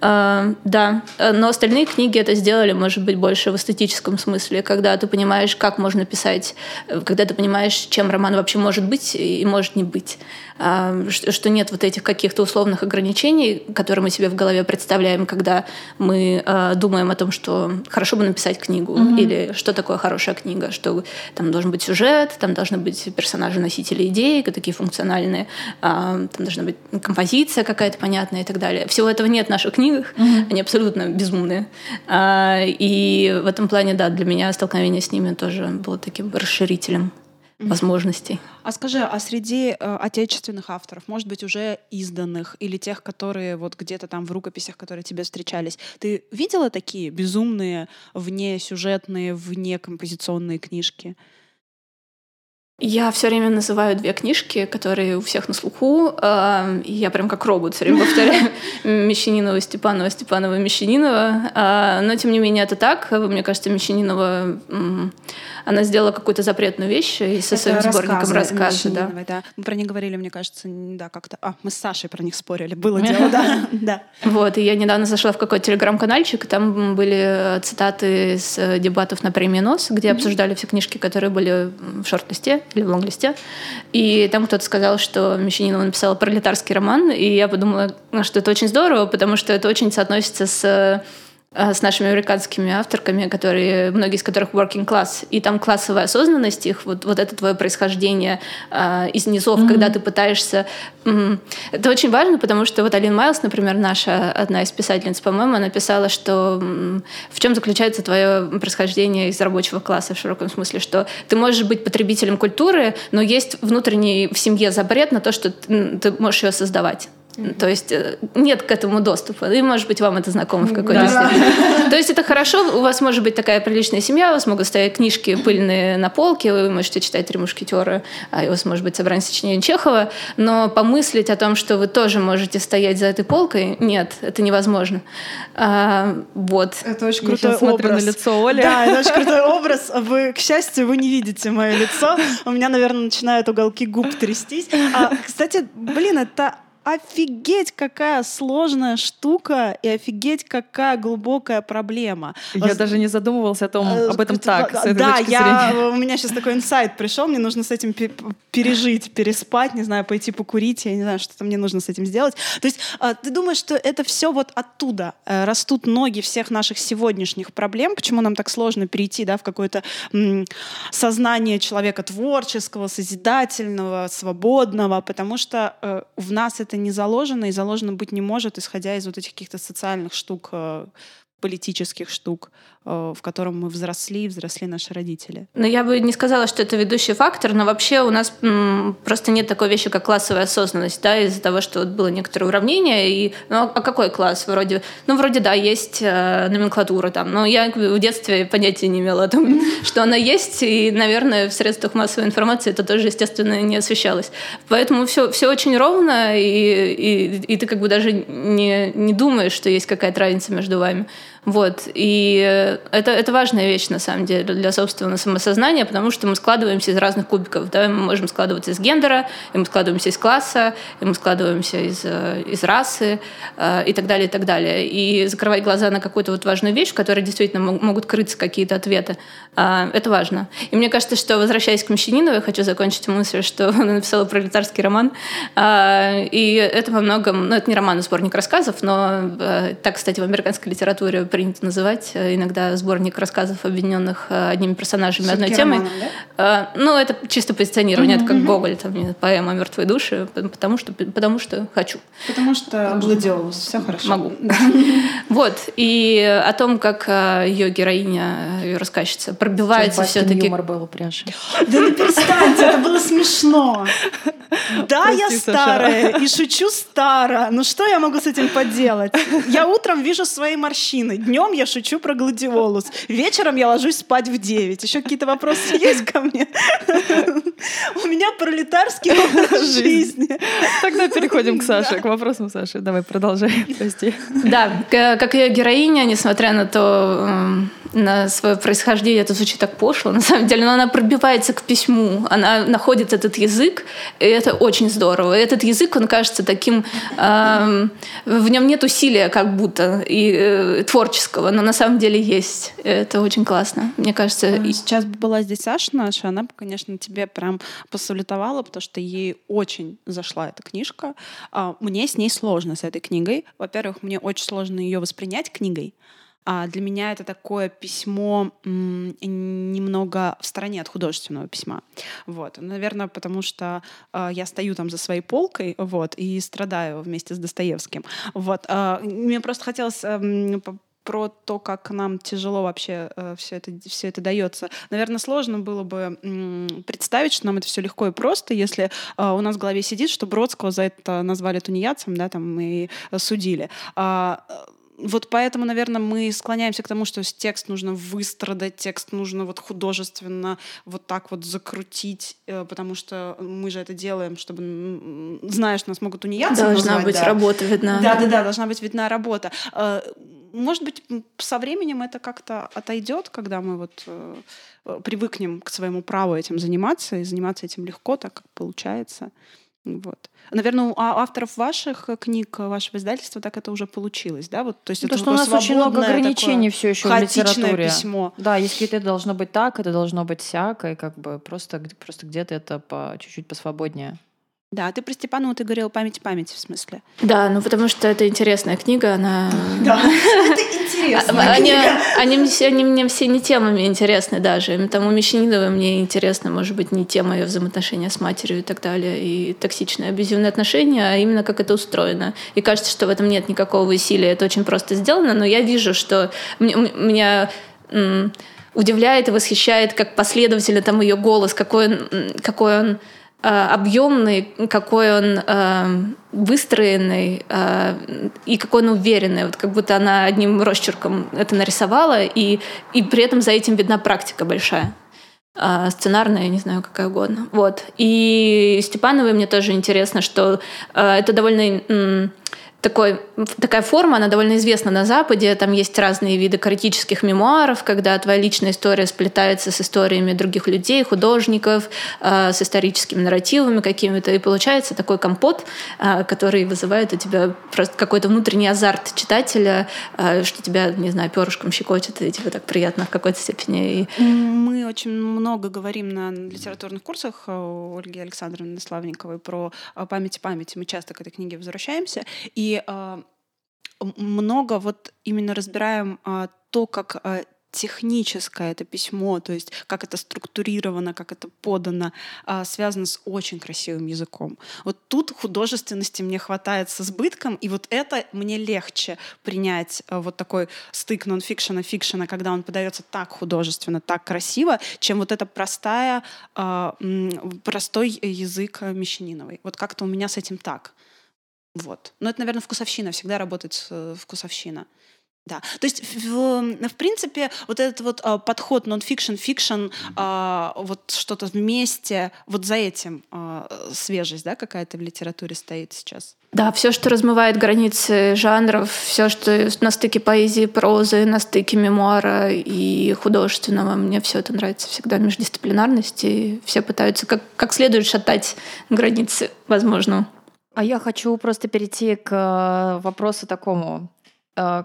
Э, Да, Э, но остальные книги это сделали, может быть, больше в эстетическом смысле, когда ты понимаешь, как можно писать, э, когда ты понимаешь, чем роман вообще может быть и может не быть. А, Что нет вот этих каких-то условных ограничений, которые мы себе в голове представляем, когда мы э, думаем о том, что хорошо бы написать книгу, или что такое хорошая книга, что там должен быть сюжет, там должны быть персонажи-носители идей, такие функциональные, а, там должна быть композиция какая-то понятная и так далее. Всего этого нет в наших книгах, они абсолютно безумные. А, И в этом плане, да, для меня столкновение с ними тоже было таким расширителем возможностей. А скажи, а среди э, отечественных авторов, может быть, уже изданных или тех, которые вот где-то там в рукописях, которые тебе встречались, ты видела такие безумные, вне сюжетные, вне композиционные книжки? Я все время называю две книжки, которые у всех на слуху. Э, я прям как робот все время повторяю Мещанинова, Степанова, Степанова, Мещанинова. Э, но, тем не менее, это так. Мне кажется, Мещанинова она сделала какую-то запретную вещь и со своим сборником рассказы. Да. да. Мы про них говорили, мне кажется, да, как-то... А, мы с Сашей про них спорили. Было дело, да. да. Вот, и я недавно зашла в какой-то телеграм-канальчик, и там были цитаты с э, дебатов на премии НОС, где обсуждали все книжки, которые были в шорт-листе или в лонг-листе. И там кто-то сказал, что Мещанинова написала пролетарский роман, и я подумала, что это очень здорово, потому что это очень соотносится с Э, с нашими американскими авторками, которые, многие из которых working class, и там классовая осознанность их, вот, вот это твое происхождение э, из низов, mm-hmm. когда ты пытаешься... Mm, это очень важно, потому что вот Алин Майлз, например, наша одна из писательниц, по-моему, она писала, что mm, в чем заключается твое происхождение из рабочего класса в широком смысле, что ты можешь быть потребителем культуры, но есть внутренний в семье запрет на то, что ты, ты можешь ее создавать. То есть э, нет к этому доступа. И, может быть, вам это знакомо в какой-то да. степени. То есть это хорошо, у вас может быть такая приличная семья, у вас могут стоять книжки пыльные на полке, вы можете читать «Три мушкетера», а у вас может быть собрание сочинений Чехова, но помыслить о том, что вы тоже можете стоять за этой полкой, нет, это невозможно. А, вот. Это очень крутой образ. на лицо Оли. Да, это очень крутой образ. Вы, к счастью, вы не видите мое лицо. У меня, наверное, начинают уголки губ трястись. А, кстати, блин, это офигеть, какая сложная штука и офигеть, какая глубокая проблема. Я даже не задумывался о том, э, об этом так, с этой Да, я, у меня сейчас такой инсайт пришел, мне нужно с этим пережить, переспать, не знаю, пойти покурить, я не знаю, что-то мне нужно с этим сделать. То есть а, ты думаешь, что это все вот оттуда э, растут ноги всех наших сегодняшних проблем, почему нам так сложно перейти да, в какое-то сознание человека творческого, созидательного, свободного, потому что э, в нас это это не заложено и заложено быть не может, исходя из вот этих каких-то социальных штук, э, политических штук. Э, в котором мы взросли, взросли наши родители. Но я бы не сказала, что это ведущий фактор, но вообще у нас просто нет такой вещи, как классовая осознанность, да, из-за того, что вот было некоторое уравнение, и, ну, а какой класс? Вроде, ну, вроде, да, есть э, номенклатура там, но я в детстве понятия не имела о том, что она есть, и, наверное, в средствах массовой информации это тоже, естественно, не освещалось. Поэтому все, все очень ровно, и, и, и ты как бы даже не, не думаешь, что есть какая-то разница между вами. Вот. И это, это важная вещь, на самом деле, для собственного самосознания, потому что мы складываемся из разных кубиков. Да? Мы можем складываться из гендера, и мы складываемся из класса, и мы складываемся из, э, из расы, э, и так далее, и так далее. И закрывать глаза на какую-то вот важную вещь, в которой действительно могут крыться какие-то ответы, э, это важно. И мне кажется, что, возвращаясь к Мещаниновой, хочу закончить мысль, что она написала пролетарский роман, и это во многом, ну, это не роман, а сборник рассказов, но так, кстати, в американской литературе принято называть э, иногда сборник рассказов, объединенных э, одними персонажами, одной темой. Да? Э, ну, это чисто позиционирование, это как Гоголь, там, поэма «Мертвые души», потому что, потому что хочу. Потому что гладиолус, все хорошо. Могу. Вот, и о том, как ее героиня, ее рассказчица, пробивается все-таки... юмор был. Да ну перестаньте, это было смешно. Да, я старая и шучу старо. Ну что я могу с этим поделать? Я утром вижу свои морщины. Днем я шучу про гладиолус. Вечером я ложусь спать в 9. Еще какие-то вопросы есть ко мне? У меня пролетарский образ жизни. Тогда переходим к Саше, к вопросам Саши. Давай, продолжай. Прости. Да, как ее героиня, несмотря на то, эм, на свое происхождение, это звучит так пошло, на самом деле, но она пробивается к письму, она находит этот язык, и это очень здорово. И этот язык, он кажется таким, э, в нем нет усилия как будто и э, творческого, но на самом деле есть. Это очень классно, мне кажется. И сейчас бы была здесь Саша наша, она бы, конечно, тебе прям посалютовала, потому что ей очень зашла эта книжка. А, мне с ней сложно, с этой книгой. Во-первых, мне очень сложно ее воспринять книгой, а для меня это такое письмо немного в стороне от художественного письма. Вот. Наверное, потому что э, я стою там за своей полкой вот, и страдаю вместе с Достоевским. Вот. Э, мне просто хотелось э, про то, как нам тяжело вообще э, все это все это дается. Наверное, сложно было бы м, представить, что нам это все легко и просто, если э, у нас в голове сидит, что Бродского за это назвали тунеядцем, да, там и судили. А, вот поэтому, наверное, мы склоняемся к тому, что текст нужно выстрадать, текст нужно вот художественно вот так вот закрутить, э, потому что мы же это делаем, чтобы, знаешь, нас могут тунеядцем Должна назвать, быть да. работа видна. Да-да-да, должна быть видна работа. Э, может быть, со временем это как-то отойдет, когда мы вот э, привыкнем к своему праву этим заниматься, и заниматься этим легко, так как получается. Вот. Наверное, у авторов ваших книг, вашего издательства так это уже получилось, да? Вот, то есть Потому это что у нас очень много ограничений все еще в литературе. письмо. Да, если это должно быть так, это должно быть всяко, и как бы просто, просто где-то это по, чуть-чуть посвободнее. Да, ты про Степанову ты говорила память памяти в смысле. Да, ну потому что это интересная книга, она... Да, это интересная они, книга. Они, они, они мне все не темами интересны даже. Там у Мещанидовой мне интересно, может быть, не тема ее взаимоотношения с матерью и так далее, и токсичные абьюзивные отношения, а именно как это устроено. И кажется, что в этом нет никакого усилия, это очень просто сделано, но я вижу, что меня удивляет и восхищает, как последовательно там ее голос, какой он, какой он объемный, какой он э, выстроенный э, и какой он уверенный. Вот как будто она одним росчерком это нарисовала, и, и при этом за этим видна практика большая. Э, сценарная, не знаю, какая угодно. Вот. И Степановой мне тоже интересно, что э, это довольно... Э, такой, такая форма, она довольно известна на Западе. Там есть разные виды критических мемуаров, когда твоя личная история сплетается с историями других людей, художников, э, с историческими нарративами какими-то. И получается такой компот, э, который вызывает у тебя просто какой-то внутренний азарт читателя, э, что тебя, не знаю, перышком щекочет, и тебе так приятно в какой-то степени. И... Мы очень много говорим на литературных курсах Ольги Александровны Славниковой про память и память. Мы часто к этой книге возвращаемся. И э, много вот именно разбираем э, то, как э, техническое это письмо, то есть как это структурировано, как это подано, а, связано с очень красивым языком. Вот тут художественности мне хватает с избытком, и вот это мне легче принять а, вот такой стык нонфикшена, фикшена, когда он подается так художественно, так красиво, чем вот это простая, а, простой язык Мещаниновой. Вот как-то у меня с этим так. Вот. Но это, наверное, вкусовщина. Всегда работает э, вкусовщина. Да, то есть в, в принципе вот этот вот а, подход non-fiction, fiction, а, вот что-то вместе, вот за этим а, свежесть, да, какая-то в литературе стоит сейчас. Да, все, что размывает границы жанров, все, что на стыке поэзии, прозы, на стыке мемуара и художественного, мне все это нравится всегда междисциплинарность, и все пытаются как, как следует шатать границы, возможно. А я хочу просто перейти к э, вопросу такому. Э,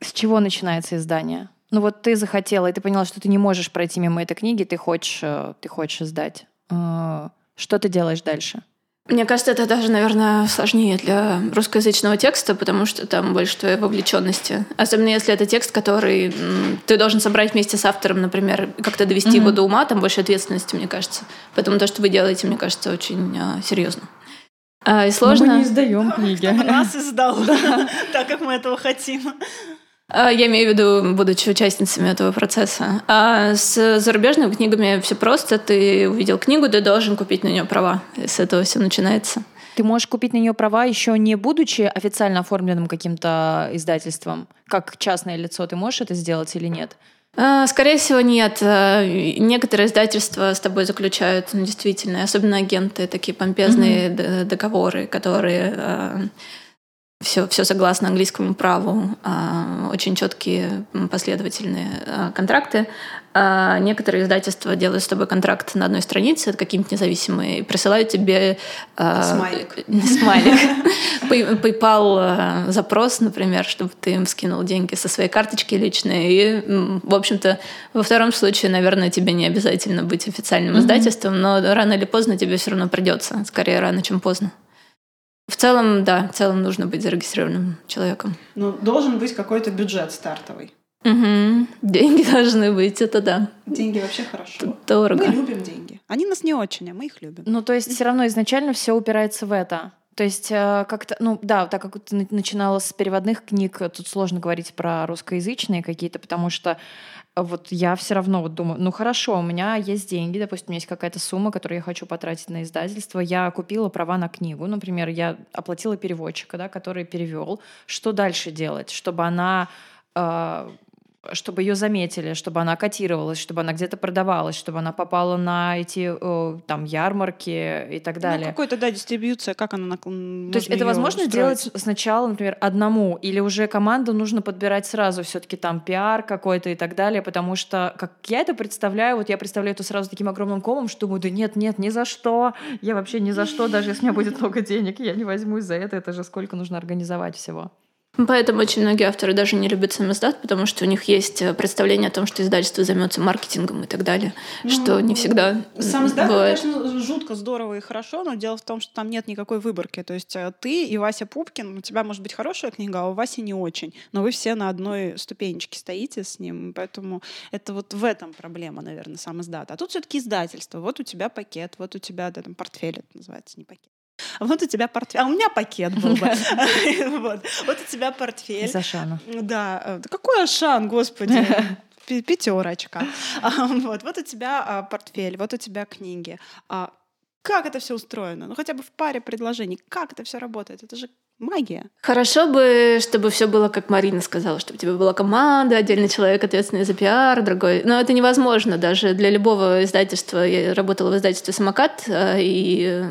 с чего начинается издание? Ну вот ты захотела, и ты поняла, что ты не можешь пройти мимо этой книги, ты хочешь, э, ты хочешь издать. Что ты делаешь дальше? Мне кажется, это даже, наверное, сложнее для русскоязычного текста, потому что там больше твоей вовлеченности. Особенно если это текст, который ты должен собрать вместе с автором, например, как-то довести mm-hmm. его до ума, там больше ответственности, мне кажется. Поэтому то, что вы делаете, мне кажется, очень серьезно. А, и сложно. Но мы не издаем книги. Нас издал, так как мы этого хотим. А, я имею в виду, будучи участницами этого процесса. А с зарубежными книгами все просто. Ты увидел книгу, ты должен купить на нее права. И с этого все начинается. Ты можешь купить на нее права еще не будучи официально оформленным каким-то издательством. Как частное лицо ты можешь это сделать или нет? А, скорее всего, нет. А, некоторые издательства с тобой заключают ну, действительно, особенно агенты, такие помпезные mm-hmm. договоры, которые все, все согласно английскому праву, а, очень четкие последовательные а, контракты. А некоторые издательства делают с тобой контракт на одной странице, это какие-нибудь независимые, и присылают тебе смайлик, смайлик. PayPal запрос, например, чтобы ты им скинул деньги со своей карточки личной. И, в общем-то, во втором случае, наверное, тебе не обязательно быть официальным издательством, но рано или поздно тебе все равно придется, скорее рано, чем поздно. В целом, да, в целом нужно быть зарегистрированным человеком. Ну, должен быть какой-то бюджет стартовый. Угу. Деньги должны быть, это да. Деньги вообще хорошо. Дорого. Мы любим деньги. Они нас не очень, а мы их любим. Ну, то есть все равно изначально все упирается в это. То есть э, как-то, ну да, так как ты начинала с переводных книг, тут сложно говорить про русскоязычные какие-то, потому что вот я все равно вот думаю, ну хорошо, у меня есть деньги, допустим, у меня есть какая-то сумма, которую я хочу потратить на издательство, я купила права на книгу, например, я оплатила переводчика, да, который перевел. Что дальше делать, чтобы она э, чтобы ее заметили, чтобы она котировалась, чтобы она где-то продавалась, чтобы она попала на эти там ярмарки и так ну, далее. Ну, какой-то, да, дистрибьюция, как она... То есть это возможно устроить? делать сначала, например, одному, или уже команду нужно подбирать сразу все таки там пиар какой-то и так далее, потому что, как я это представляю, вот я представляю это сразу таким огромным комом, что думаю, да нет, нет, ни за что, я вообще ни за что, даже если у меня будет много денег, я не возьмусь за это, это же сколько нужно организовать всего. Поэтому очень многие авторы даже не любят сам издат, потому что у них есть э, представление о том, что издательство займется маркетингом и так далее, ну, что не всегда Сам издат, конечно, жутко здорово и хорошо, но дело в том, что там нет никакой выборки. То есть э, ты и Вася Пупкин, у тебя может быть хорошая книга, а у Васи не очень, но вы все на одной ступенечке стоите с ним, поэтому это вот в этом проблема, наверное, сам издат. А тут все-таки издательство. Вот у тебя пакет, вот у тебя да, там портфель это называется, не пакет. Вот у тебя портфель. А у меня пакет был бы. вот. у тебя портфель. Из Ашана. Да. Какой Ашан, господи? Пятерочка. А, вот. вот у тебя а, портфель, вот у тебя книги. А как это все устроено? Ну, хотя бы в паре предложений. Как это все работает? Это же магия. Хорошо бы, чтобы все было, как Марина сказала, чтобы у тебя была команда, отдельный человек, ответственный за пиар, другой. Но это невозможно даже для любого издательства. Я работала в издательстве «Самокат» э, и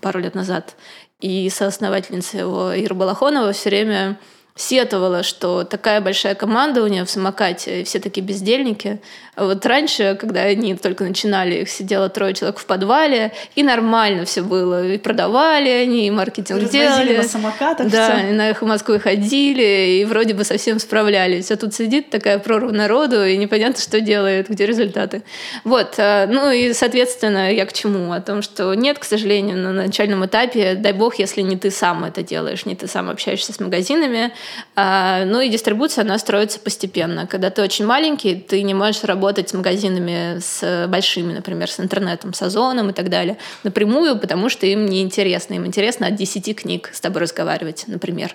пару лет назад. И соосновательница его Ира Балахонова все время сетовала, что такая большая команда у нее в самокате, и все такие бездельники. А вот раньше, когда они только начинали, их сидело трое человек в подвале, и нормально все было. И продавали они, и маркетинг Развозили делали. на самокатах Да, все. и на их Москвы ходили, и вроде бы совсем справлялись. А тут сидит такая прорва народу, и непонятно, что делает, где результаты. Вот. А, ну и, соответственно, я к чему? О том, что нет, к сожалению, на начальном этапе, дай бог, если не ты сам это делаешь, не ты сам общаешься с магазинами, ну и дистрибуция, она строится постепенно. Когда ты очень маленький, ты не можешь работать с магазинами с большими, например, с интернетом, с Озоном и так далее, напрямую, потому что им не интересно. Им интересно от 10 книг с тобой разговаривать, например.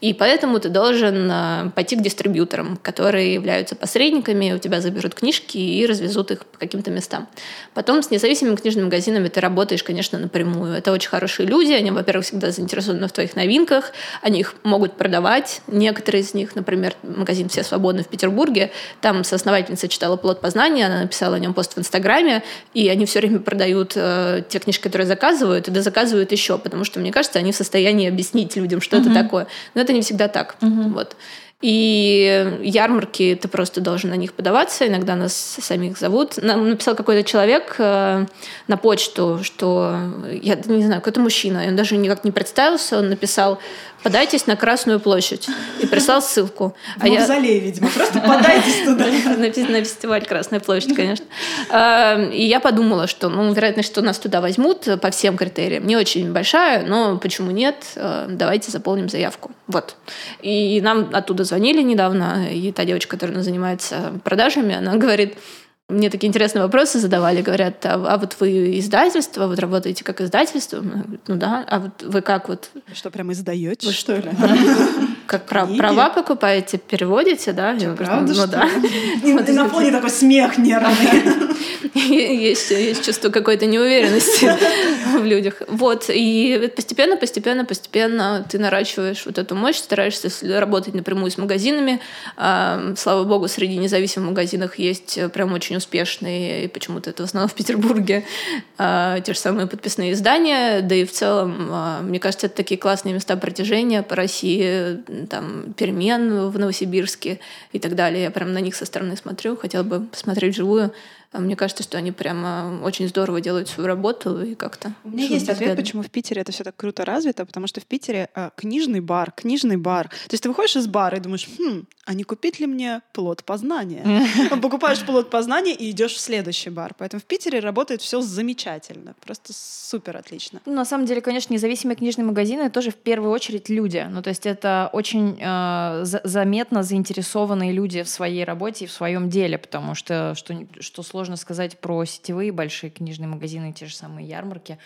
И поэтому ты должен э, пойти к дистрибьюторам, которые являются посредниками, у тебя заберут книжки и развезут их по каким-то местам. Потом с независимыми книжными магазинами ты работаешь, конечно, напрямую. Это очень хорошие люди, они, во-первых, всегда заинтересованы в твоих новинках, они их могут продавать. Некоторые из них, например, магазин «Все свободны» в Петербурге, там соосновательница читала «Плод познания», она написала о нем пост в Инстаграме, и они все время продают э, те книжки, которые заказывают, и да заказывают еще, потому что, мне кажется, они в состоянии объяснить людям, что mm-hmm. это такое. Но это это не всегда так. Угу. Вот. И ярмарки, ты просто должен на них подаваться, иногда нас самих зовут. Нам написал какой-то человек э, на почту, что, я не знаю, какой-то мужчина, он даже никак не представился, он написал, подайтесь на Красную площадь. И прислал ссылку. В а мавзолей, я... видимо, просто подайтесь туда. На фестиваль Красная площадь, конечно. Эм, и я подумала, что, ну, вероятность, что нас туда возьмут по всем критериям, не очень большая, но почему нет? Э, давайте заполним заявку. Вот. И нам оттуда звонили недавно, и та девочка, которая занимается продажами, она говорит, мне такие интересные вопросы задавали, говорят, а, а вот вы издательство, вот работаете как издательство? Ну да, а вот вы как вот... Что, прям издаете, вы что ли? Как права покупаете, переводите, да? Правда, ну, да. И на фоне такой смех нервный. есть, есть чувство какой-то неуверенности в людях. Вот. И постепенно, постепенно, постепенно ты наращиваешь вот эту мощь, стараешься работать напрямую с магазинами. Слава богу, среди независимых магазинов есть прям очень успешные, и почему-то это в основном в Петербурге, а, те же самые подписные издания. Да и в целом, а, мне кажется, это такие классные места притяжения по России, там, перемен в Новосибирске и так далее. Я прям на них со стороны смотрю, хотела бы посмотреть вживую. А мне кажется, что они прямо очень здорово делают свою работу и как-то. У меня есть ответ, почему в Питере это все так круто развито, потому что в Питере э, книжный бар, книжный бар. То есть ты выходишь из бара и думаешь, хм, а не купить ли мне плод познания? Покупаешь плод познания и идешь в следующий бар. Поэтому в Питере работает все замечательно, просто супер отлично. Ну, на самом деле, конечно, независимые книжные магазины тоже в первую очередь люди. Ну, то есть это очень э, заметно заинтересованные люди в своей работе и в своем деле, потому что что, что сложно сложно сказать про сетевые большие книжные магазины, те же самые ярмарки,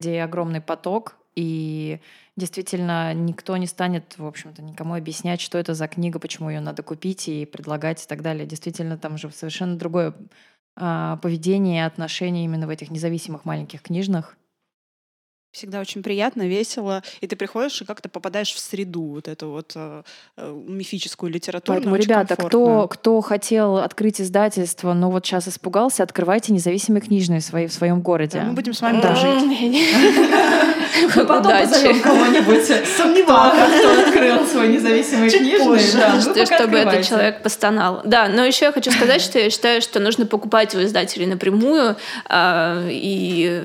где огромный поток, и действительно никто не станет, в общем-то, никому объяснять, что это за книга, почему ее надо купить и предлагать и так далее. Действительно, там же совершенно другое а, поведение и отношение именно в этих независимых маленьких книжных. Всегда очень приятно, весело, и ты приходишь и как-то попадаешь в среду вот эту вот э, э мифическую литературу. Поэтому, ребята, кто, кто хотел открыть издательство, но вот сейчас испугался, открывайте независимые книжные свои в своем городе. Да, мы будем с вами дружить. Потом позовем кого-нибудь сомневался, кто открыл свой независимый книжный. Чтобы этот человек постонал. Да, но еще я хочу сказать, что я считаю, что нужно покупать у издателей напрямую а, и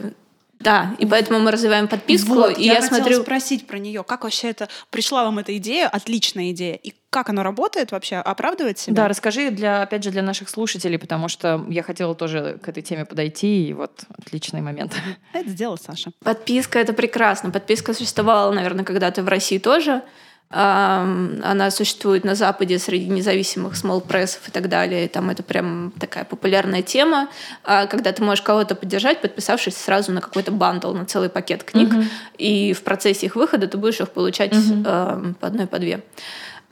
да, и поэтому мы развиваем подписку. Вот, и я, я хотела смотрю... спросить про нее. Как вообще это пришла вам эта идея? Отличная идея. И как оно работает вообще? Оправдывает себя? Да, расскажи для, опять же, для наших слушателей, потому что я хотела тоже к этой теме подойти, и вот отличный момент. Это сделала Саша. Подписка — это прекрасно. Подписка существовала, наверное, когда-то в России тоже. Она существует на Западе среди независимых small прессов и так далее. Там это прям такая популярная тема, а когда ты можешь кого-то поддержать, подписавшись сразу на какой-то бандл, на целый пакет книг, uh-huh. и в процессе их выхода ты будешь их получать uh-huh. по одной, по две.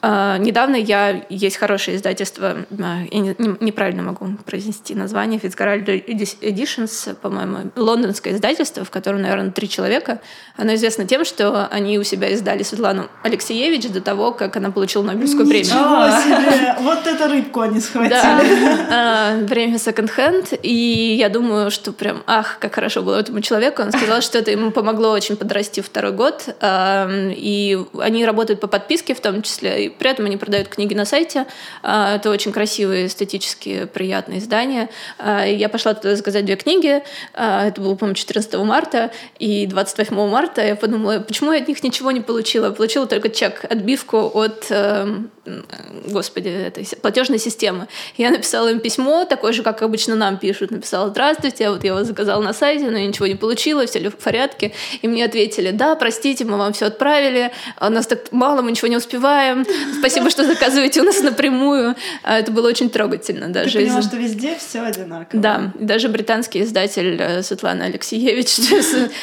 Uh, недавно я есть хорошее издательство, uh, я не, не, неправильно могу произнести название, Fitzgerald Editions, по-моему, лондонское издательство, в котором, наверное, три человека. Оно известно тем, что они у себя издали Светлану Алексеевич до того, как она получила Нобелевскую премию. Ничего себе! Вот это рыбку они схватили. Да, uh, премия Second Hand. И я думаю, что прям, ах, как хорошо было этому человеку. Он сказал, что это ему помогло очень подрасти второй год. И они работают по подписке в том числе, при этом они продают книги на сайте. А, это очень красивые, эстетически приятные издания. А, я пошла туда заказать две книги. А, это было, по-моему, 14 марта. И 28 марта я подумала, почему я от них ничего не получила? Получила только чек, отбивку от, эм, господи, этой платежной системы. Я написала им письмо, такое же, как обычно нам пишут. Написала, здравствуйте, вот я вас заказала на сайте, но я ничего не получила, все ли в порядке. И мне ответили, да, простите, мы вам все отправили, у нас так мало, мы ничего не успеваем. Спасибо, что заказываете у нас напрямую. А, это было очень трогательно. Даже Ты поняла, из... что везде все одинаково. Да, даже британский издатель э, Светлана Алексеевич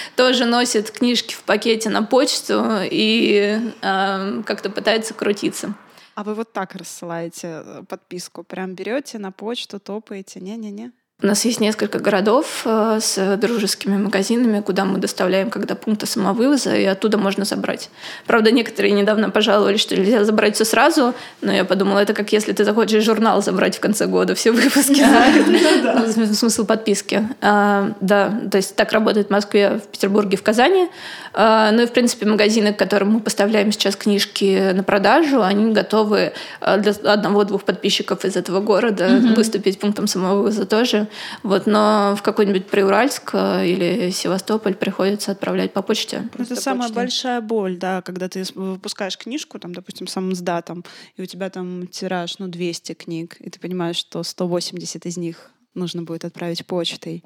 тоже носит книжки в пакете на почту и а, как-то пытается крутиться. А вы вот так рассылаете э, подписку? Прям берете на почту, топаете? Не-не-не. У нас есть несколько городов э, с дружескими магазинами, куда мы доставляем, когда пункты самовывоза, и оттуда можно забрать. Правда, некоторые недавно пожаловались, что нельзя забрать все сразу, но я подумала, это как если ты захочешь журнал забрать в конце года, все выпуски. Ну смысл подписки. А, да, то есть так работает в Москве, в Петербурге, в Казани. А, ну и, в принципе, магазины, к которым мы поставляем сейчас книжки на продажу, они готовы а, для одного-двух подписчиков из этого города выступить пунктом самовывоза тоже. Вот, но в какой-нибудь Приуральск э, или Севастополь приходится отправлять по почте. Это самая большая боль, да, когда ты выпускаешь книжку, там, допустим, самым сдатом, и у тебя там тираж, ну, 200 книг, и ты понимаешь, что 180 из них нужно будет отправить почтой.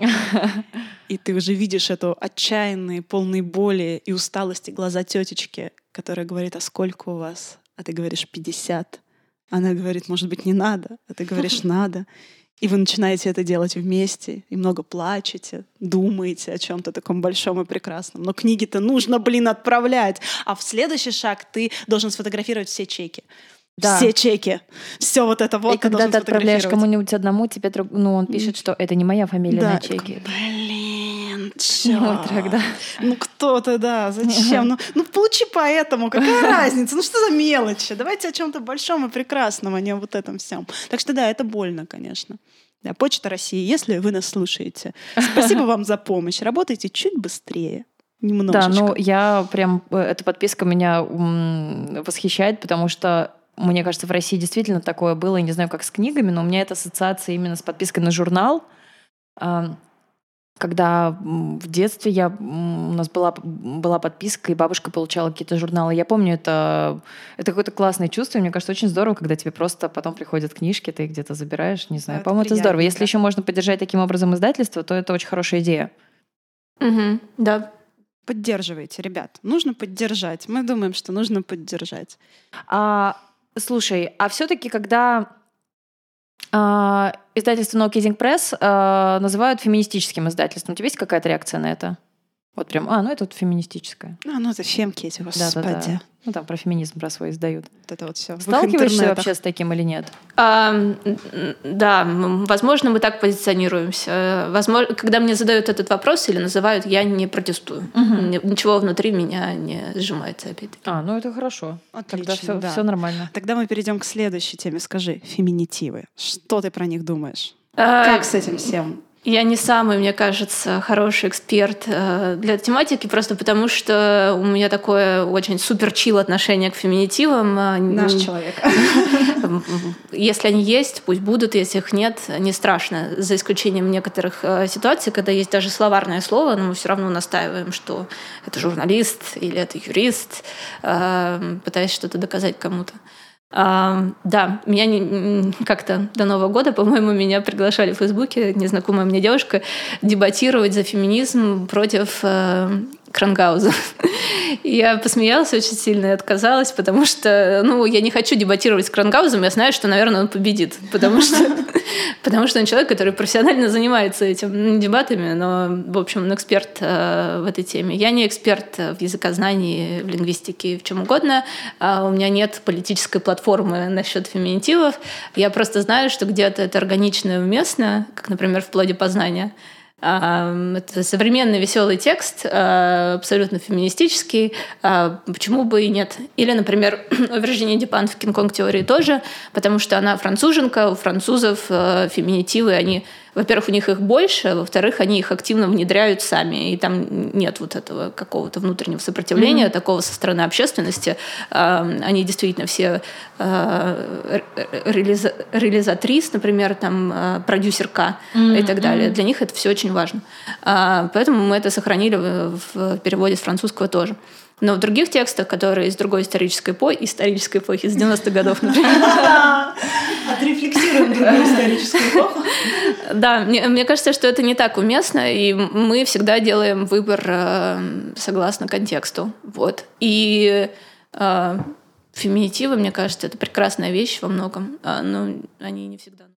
И ты уже видишь эту отчаянные, полные боли и усталости глаза тетечки, которая говорит, а сколько у вас? А ты говоришь, 50. Она говорит, может быть, не надо. А ты говоришь, надо. И вы начинаете это делать вместе, и много плачете, думаете о чем-то таком большом и прекрасном. Но книги-то нужно, блин, отправлять. А в следующий шаг ты должен сфотографировать все чеки. Да. Все чеки. Все вот это вот. И когда ты отправляешь кому-нибудь одному, тебе ну, он пишет, что это не моя фамилия да. на чеке. Блин, черт. да. Ну кто-то, да, зачем? Ну, ну получи поэтому, какая разница? Ну что за мелочи? Давайте о чем-то большом и прекрасном, а не о вот этом всем. Так что да, это больно, конечно. Да, Почта России, если вы нас слушаете, спасибо вам за помощь. Работайте чуть быстрее. Немножечко. Да, ну я прям, э, эта подписка меня восхищает, потому что мне кажется, в России действительно такое было, я не знаю, как с книгами, но у меня это ассоциация именно с подпиской на журнал. Когда в детстве я, у нас была, была подписка, и бабушка получала какие-то журналы. Я помню, это, это какое-то классное чувство. мне кажется, очень здорово, когда тебе просто потом приходят книжки, ты их где-то забираешь. Не знаю, по-моему, это здорово. Если еще можно поддержать таким образом издательство, то это очень хорошая идея. Угу, да, поддерживайте, ребят. Нужно поддержать. Мы думаем, что нужно поддержать. А Слушай, а все-таки, когда издательство No Kidding Press называют феминистическим издательством, у тебя есть какая-то реакция на это? Вот прям, а, ну это вот феминистическое. А, ну это фемки эти, господи. Да, да, да. Ну там про феминизм про свой издают. Вот это вот все. Сталкиваешься вообще с таким или нет? А, да, возможно, мы так позиционируемся. Возможно, когда мне задают этот вопрос или называют, я не протестую. Угу. Ничего внутри меня не сжимается опять. А, ну это хорошо. Отлично, Тогда все, да. все нормально. Тогда мы перейдем к следующей теме. Скажи, феминитивы. Что ты про них думаешь? А, как с этим всем? Я не самый, мне кажется, хороший эксперт э, для тематики, просто потому что у меня такое очень супер чил отношение к феминитивам. А, Наш человек. Если они есть, пусть будут, если их нет, не страшно. За исключением некоторых э, ситуаций, когда есть даже словарное слово, но мы все равно настаиваем, что это журналист или это юрист, э, пытаясь что-то доказать кому-то. А, да, меня не, как-то до Нового года, по-моему, меня приглашали в Фейсбуке, незнакомая мне девушка, дебатировать за феминизм против э, Крангауза. Я посмеялась очень сильно и отказалась, потому что, ну, я не хочу дебатировать с Крангаузом, я знаю, что, наверное, он победит, потому что, потому что он человек, который профессионально занимается этим дебатами, но, в общем, он эксперт э, в этой теме. Я не эксперт в языкознании, в лингвистике, в чем угодно. А у меня нет политической платформы насчет феминитивов. Я просто знаю, что где-то это органично и уместно, как, например, в плоде познания. Это современный веселый текст, а, абсолютно феминистический. А, почему бы и нет? Или, например, у Вирджинии Дипан в Кинг-Конг теории тоже, потому что она француженка, у французов э, феминитивы, они во-первых, у них их больше, во-вторых, они их активно внедряют сами, и там нет вот этого какого-то внутреннего сопротивления, mm-hmm. такого со стороны общественности. Они действительно все а, реализа- реализатрис, например, там а, продюсерка mm-hmm. и так далее. Для них это все очень важно. А, поэтому мы это сохранили в переводе с французского тоже. Но в других текстах, которые из другой исторической эпохи, исторической эпохи, из 90-х годов, например. Отрефлексируем другую историческую эпоху. Да, мне, кажется, что это не так уместно, и мы всегда делаем выбор э, согласно контексту. Вот. И э, феминитивы, мне кажется, это прекрасная вещь во многом, э, но они не всегда.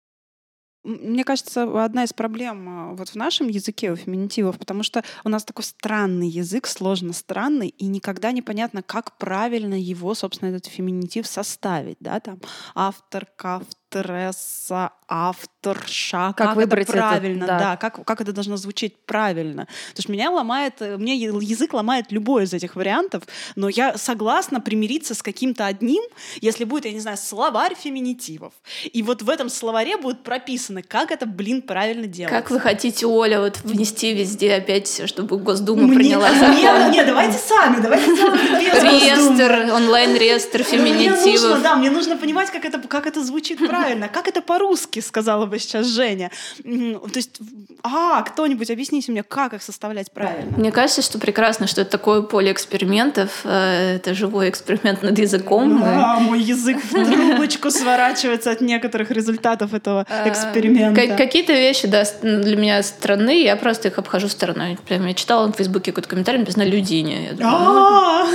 Мне кажется, одна из проблем вот в нашем языке у феминитивов, потому что у нас такой странный язык, сложно странный, и никогда непонятно, как правильно его, собственно, этот феминитив составить, да, там автор, кафт, авторесса, авторша, как, как выбрать это правильно, это, да, да как, как это должно звучить правильно. Потому что меня ломает, мне язык ломает любой из этих вариантов, но я согласна примириться с каким-то одним, если будет, я не знаю, словарь феминитивов. И вот в этом словаре будет прописано, как это, блин, правильно делать. Как вы хотите, Оля, вот внести везде опять, чтобы Госдума мне, приняла закон? Нет, нет, давайте сами, давайте сами. Реестр, онлайн-реестр феминитивов. Мне нужно, да, мне нужно понимать, как это, как это звучит правильно правильно. Как это по-русски, сказала бы сейчас Женя? То есть, а, кто-нибудь объясните мне, как их составлять правильно? Мне кажется, что прекрасно, что это такое поле экспериментов. Э, это живой эксперимент над языком. Да, мой язык в трубочку сворачивается от некоторых результатов этого э, эксперимента. Какие-то вещи, да, для меня странны, я просто их обхожу стороной. Прям я читала на Фейсбуке какой-то комментарий, написано «Людине». А!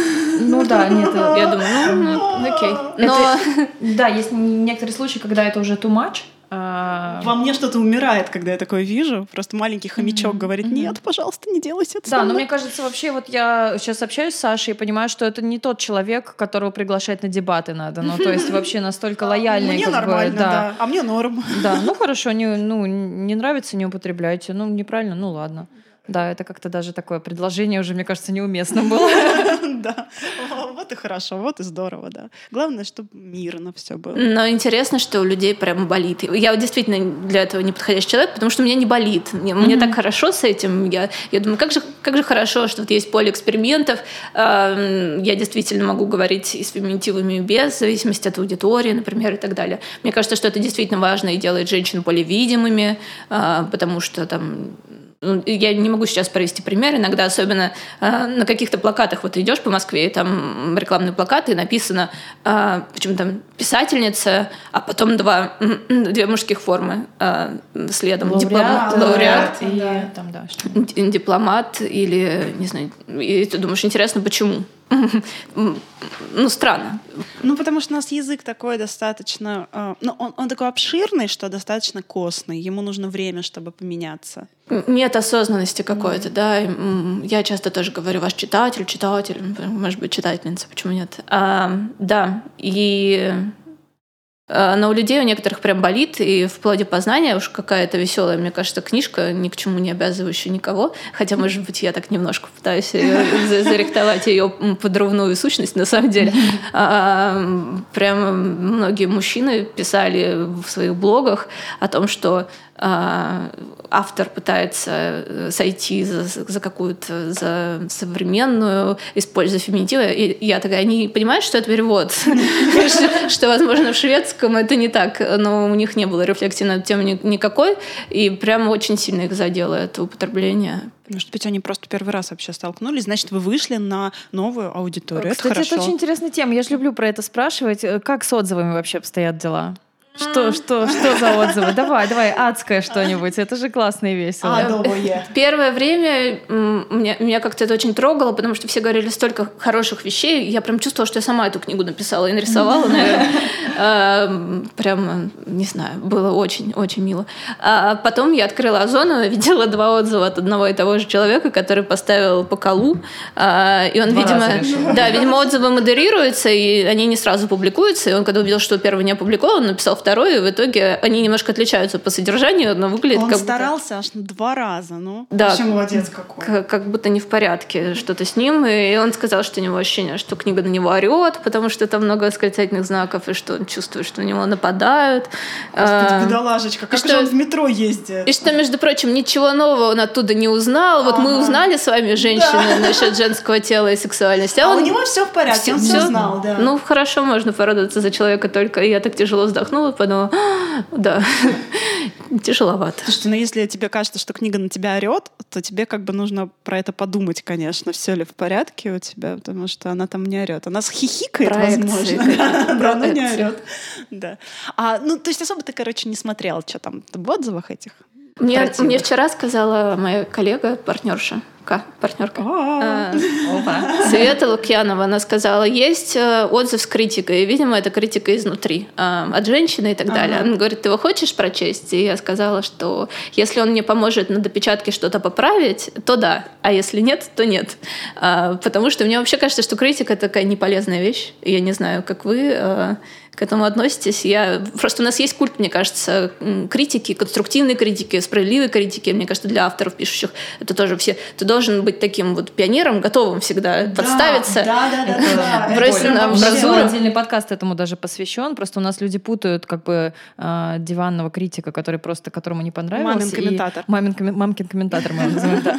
Ну да, нет. Я думаю, ну окей. Но да, есть некоторые случаи, когда когда это уже too much, а... Во мне что-то умирает, когда я такое вижу. Просто маленький хомячок mm-hmm. говорит, нет, пожалуйста, не делайте это. Да, но мне кажется, вообще вот я сейчас общаюсь с Сашей и понимаю, что это не тот человек, которого приглашать на дебаты надо. Ну, то есть вообще настолько лояльный. Мне нормально, да. А мне норм. Да, ну хорошо, не, ну, не нравится, не употребляйте. Ну, неправильно, ну ладно. Да, это как-то даже такое предложение уже, мне кажется, неуместным было. Да. Вот и хорошо, вот и здорово, да. Главное, чтобы мирно все было. Но интересно, что у людей прям болит. Я действительно для этого не подходящий человек, потому что у меня не болит. Мне, так хорошо с этим. Я, я думаю, как же, как же хорошо, что вот есть поле экспериментов. Я действительно могу говорить и с феминитивами без, в зависимости от аудитории, например, и так далее. Мне кажется, что это действительно важно и делает женщин более видимыми, а, потому что там я не могу сейчас провести пример, иногда особенно э, на каких-то плакатах, вот идешь по Москве, и там рекламные плакаты, и написано, э, почему там писательница, а потом два, две мужских формы э, следом. Лауреат, дипломат, лауреат и да. там, да, дипломат или, не знаю, и ты думаешь, интересно, почему? Ну, странно. Ну, потому что у нас язык такой достаточно... Э, ну, он, он такой обширный, что достаточно костный. Ему нужно время, чтобы поменяться. Нет осознанности какой-то, mm. да. Я часто тоже говорю, ваш читатель, читатель, может быть, читательница, почему нет? А, да, и но у людей у некоторых прям болит, и в плоде познания уж какая-то веселая, мне кажется, книжка, ни к чему не обязывающая никого. Хотя, может быть, я так немножко пытаюсь зарихтовать ее подрывную сущность, на самом деле. А, прям многие мужчины писали в своих блогах о том, что а, автор пытается э, сойти за, за какую-то за современную, используя феминитивы. И я такая, они понимают, что это перевод? Что, возможно, в шведском это не так, но у них не было рефлексии на эту тему никакой, и прямо очень сильно их задело это употребление. Может быть, они просто первый раз вообще столкнулись, значит, вы вышли на новую аудиторию. Кстати, это, это очень интересная тема. Я же люблю про это спрашивать. Как с отзывами вообще обстоят дела? Что, что, что за отзывы? Давай, давай, адское что-нибудь. Это же классно и весело. Первое время меня, меня как-то это очень трогало, потому что все говорили столько хороших вещей. Я прям чувствовала, что я сама эту книгу написала и нарисовала, наверное. А, прям, не знаю, было очень-очень мило. А потом я открыла Озону и видела два отзыва от одного и того же человека, который поставил по колу. А, и он, видимо... Да, видимо, отзывы модерируются, и они не сразу публикуются. И он, когда увидел, что первый не опубликован, написал второй, и в итоге они немножко отличаются по содержанию, но выглядит Он как старался будто... аж два раза, ну. Да. Вообще молодец какой. Как, как будто не в порядке что-то с ним, и он сказал, что у него ощущение, что книга на него орет, потому что там много восклицательных знаков, и что он чувствует, что на него нападают. Господи, а, бедолажечка, как же он в метро ездит. И что, между прочим, ничего нового он оттуда не узнал. Вот мы узнали с вами, женщины, насчет женского тела и сексуальности. А, у него все в порядке, он все знал, да. Ну, хорошо, можно порадоваться за человека только. Я так тяжело вздохнула, подумала, да, тяжеловато. Слушайте, ну если тебе кажется, что книга на тебя орет, то тебе как бы нужно про это подумать, конечно, все ли в порядке у тебя, потому что она там не орет. Она хихикает, возможно, да, но не орет. Да. А, ну, то есть особо ты, короче, не смотрел, что там в отзывах этих? Мне, мне вчера сказала моя коллега, партнерша, партнерка. А, Света Лукьянова, она сказала, есть э, отзыв с критикой, и, видимо, это критика изнутри, а, от женщины и так далее. Она говорит, ты его хочешь прочесть? И я сказала, что если он мне поможет на допечатке что-то поправить, то да, а если нет, то нет. Потому что мне вообще кажется, что критика такая неполезная вещь. Я не знаю, как вы к этому относитесь. Я... Просто у нас есть культ, мне кажется, критики, конструктивной критики, справедливой критики. Мне кажется, для авторов, пишущих, это тоже все... Ты должен быть таким вот пионером, готовым всегда да, подставиться. Да, да, да. да, да. Бросить на. Отдельный подкаст этому даже посвящен. Просто у нас люди путают как бы э, диванного критика, который просто, которому не понравилось. Мамин комментатор. Мамин, мамкин комментатор, мы называем, да.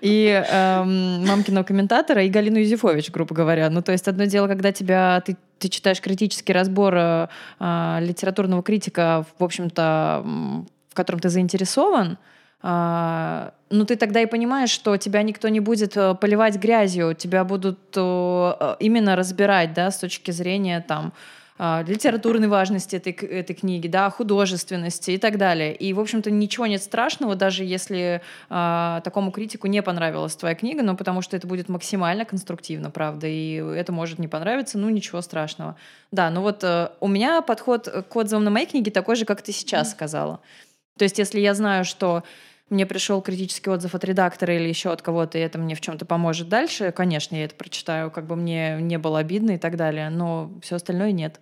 И эм, мамкиного комментатора и Галину Юзефович, грубо говоря. Ну, то есть одно дело, когда тебя ты ты читаешь критический разбор э, э, литературного критика, в общем-то, в котором ты заинтересован, э, ну ты тогда и понимаешь, что тебя никто не будет э, поливать грязью, тебя будут э, именно разбирать, да, с точки зрения там литературной важности этой, этой книги, да, художественности и так далее. И, в общем-то, ничего нет страшного, даже если э, такому критику не понравилась твоя книга, но потому что это будет максимально конструктивно, правда, и это может не понравиться, ну ничего страшного. Да, ну вот э, у меня подход к отзывам на моей книге такой же, как ты сейчас сказала. То есть, если я знаю, что мне пришел критический отзыв от редактора или еще от кого-то, и это мне в чем-то поможет дальше, конечно, я это прочитаю, как бы мне не было обидно и так далее, но все остальное нет.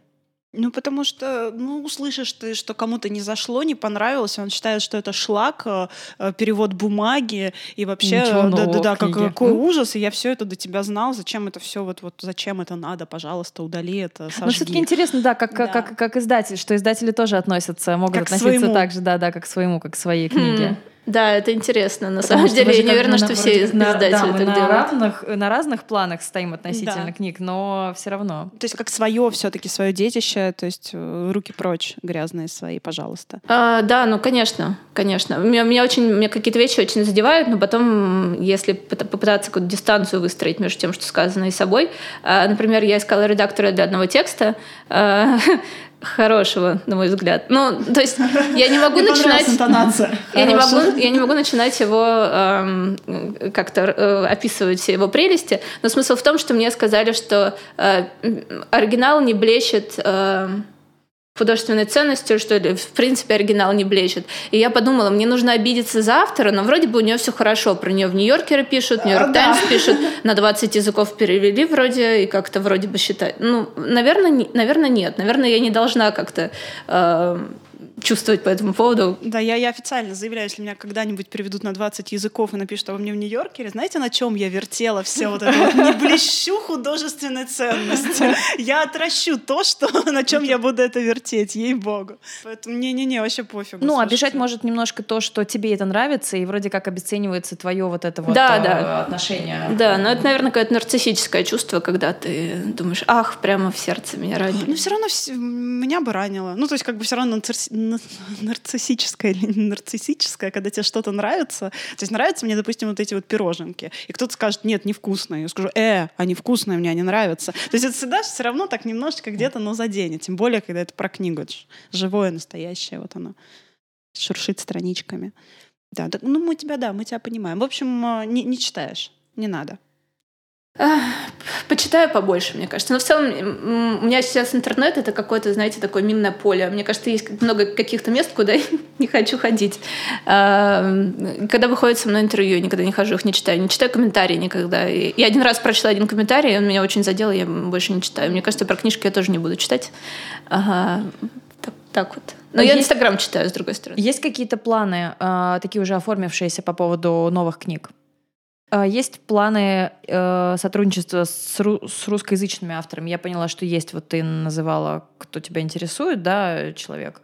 Ну, потому что, ну, услышишь ты, что кому-то не зашло, не понравилось, он считает, что это шлак, э, э, перевод бумаги, и вообще, да-да-да, как, какой ужас, и я все это до тебя знал, зачем это все, вот, вот зачем это надо, пожалуйста, удали это, сожги. Ну, все-таки интересно, да, как, да. Как, как, как издатель, что издатели тоже относятся, могут как относиться своему. так же, да-да, как к своему, как к своей книге. Хм. Да, это интересно. На Потому самом деле, я не уверена, что все издатели да, так на делают. Разных, на разных планах стоим относительно да. книг, но все равно. То есть как свое все-таки свое детище, то есть э, руки прочь грязные свои, пожалуйста. А, да, ну конечно, конечно. Меня, меня очень, меня какие-то вещи очень задевают, но потом, если попытаться какую-то дистанцию выстроить между тем, что сказано и собой, а, например, я искала редактора для одного текста, а, хорошего, на мой взгляд. Ну, то есть я не могу начинать... Я не могу, я не могу начинать его эм, как-то э, описывать его прелести, но смысл в том, что мне сказали, что э, оригинал не блещет... Э, художественной ценностью, что ли, в принципе, оригинал не блещет. И я подумала, мне нужно обидеться за автора, но вроде бы у нее все хорошо. Про нее в Нью-Йоркере пишут, Нью-Йорк Таймс да. пишут, на 20 языков перевели вроде, и как-то вроде бы считать. Ну, наверное, наверное, нет. Наверное, я не должна как-то э, чувствовать по этому поводу. Да, я, я официально заявляю, если меня когда-нибудь переведут на 20 языков и напишут обо мне в Нью-Йорке, знаете, на чем я вертела все вот это? Вот? Не блещу художественной ценности. Я отращу то, что, на чем я буду это вертеть, ей-богу. Поэтому не-не-не, вообще пофигу. Ну, обижать может немножко то, что тебе это нравится, и вроде как обесценивается твое вот это вот да, э, да. отношение. Да, но это, наверное, какое-то нарциссическое чувство, когда ты думаешь, ах, прямо в сердце меня ранили. Ну, все равно меня бы ранило. Ну, то есть, как бы все равно нарциссическое или не нарциссическое, когда тебе что-то нравится. То есть нравятся мне, допустим, вот эти вот пироженки. И кто-то скажет, нет, невкусные. Я скажу, э, они вкусные, мне они нравятся. То есть это всегда все равно так немножечко где-то, но заденет. Тем более, когда это про книгу. Это живое, настоящее. Вот оно шуршит страничками. Да, так, ну мы тебя, да, мы тебя понимаем. В общем, а, не, не читаешь, не надо. Почитаю побольше, мне кажется. Но в целом у меня сейчас интернет — это какое-то, знаете, такое минное поле. Мне кажется, есть много каких-то мест, куда я не хочу ходить. Когда выходит со мной интервью, я никогда не хожу, их не читаю. Не читаю комментарии никогда. Я один раз прочла один комментарий, он меня очень задел, я больше не читаю. Мне кажется, про книжки я тоже не буду читать. Ага. Так, так вот. Но есть, я Инстаграм читаю, с другой стороны. Есть какие-то планы, а, такие уже оформившиеся по поводу новых книг? А, есть планы э, сотрудничества с, ру- с русскоязычными авторами. Я поняла, что есть, вот ты называла, кто тебя интересует, да, человек.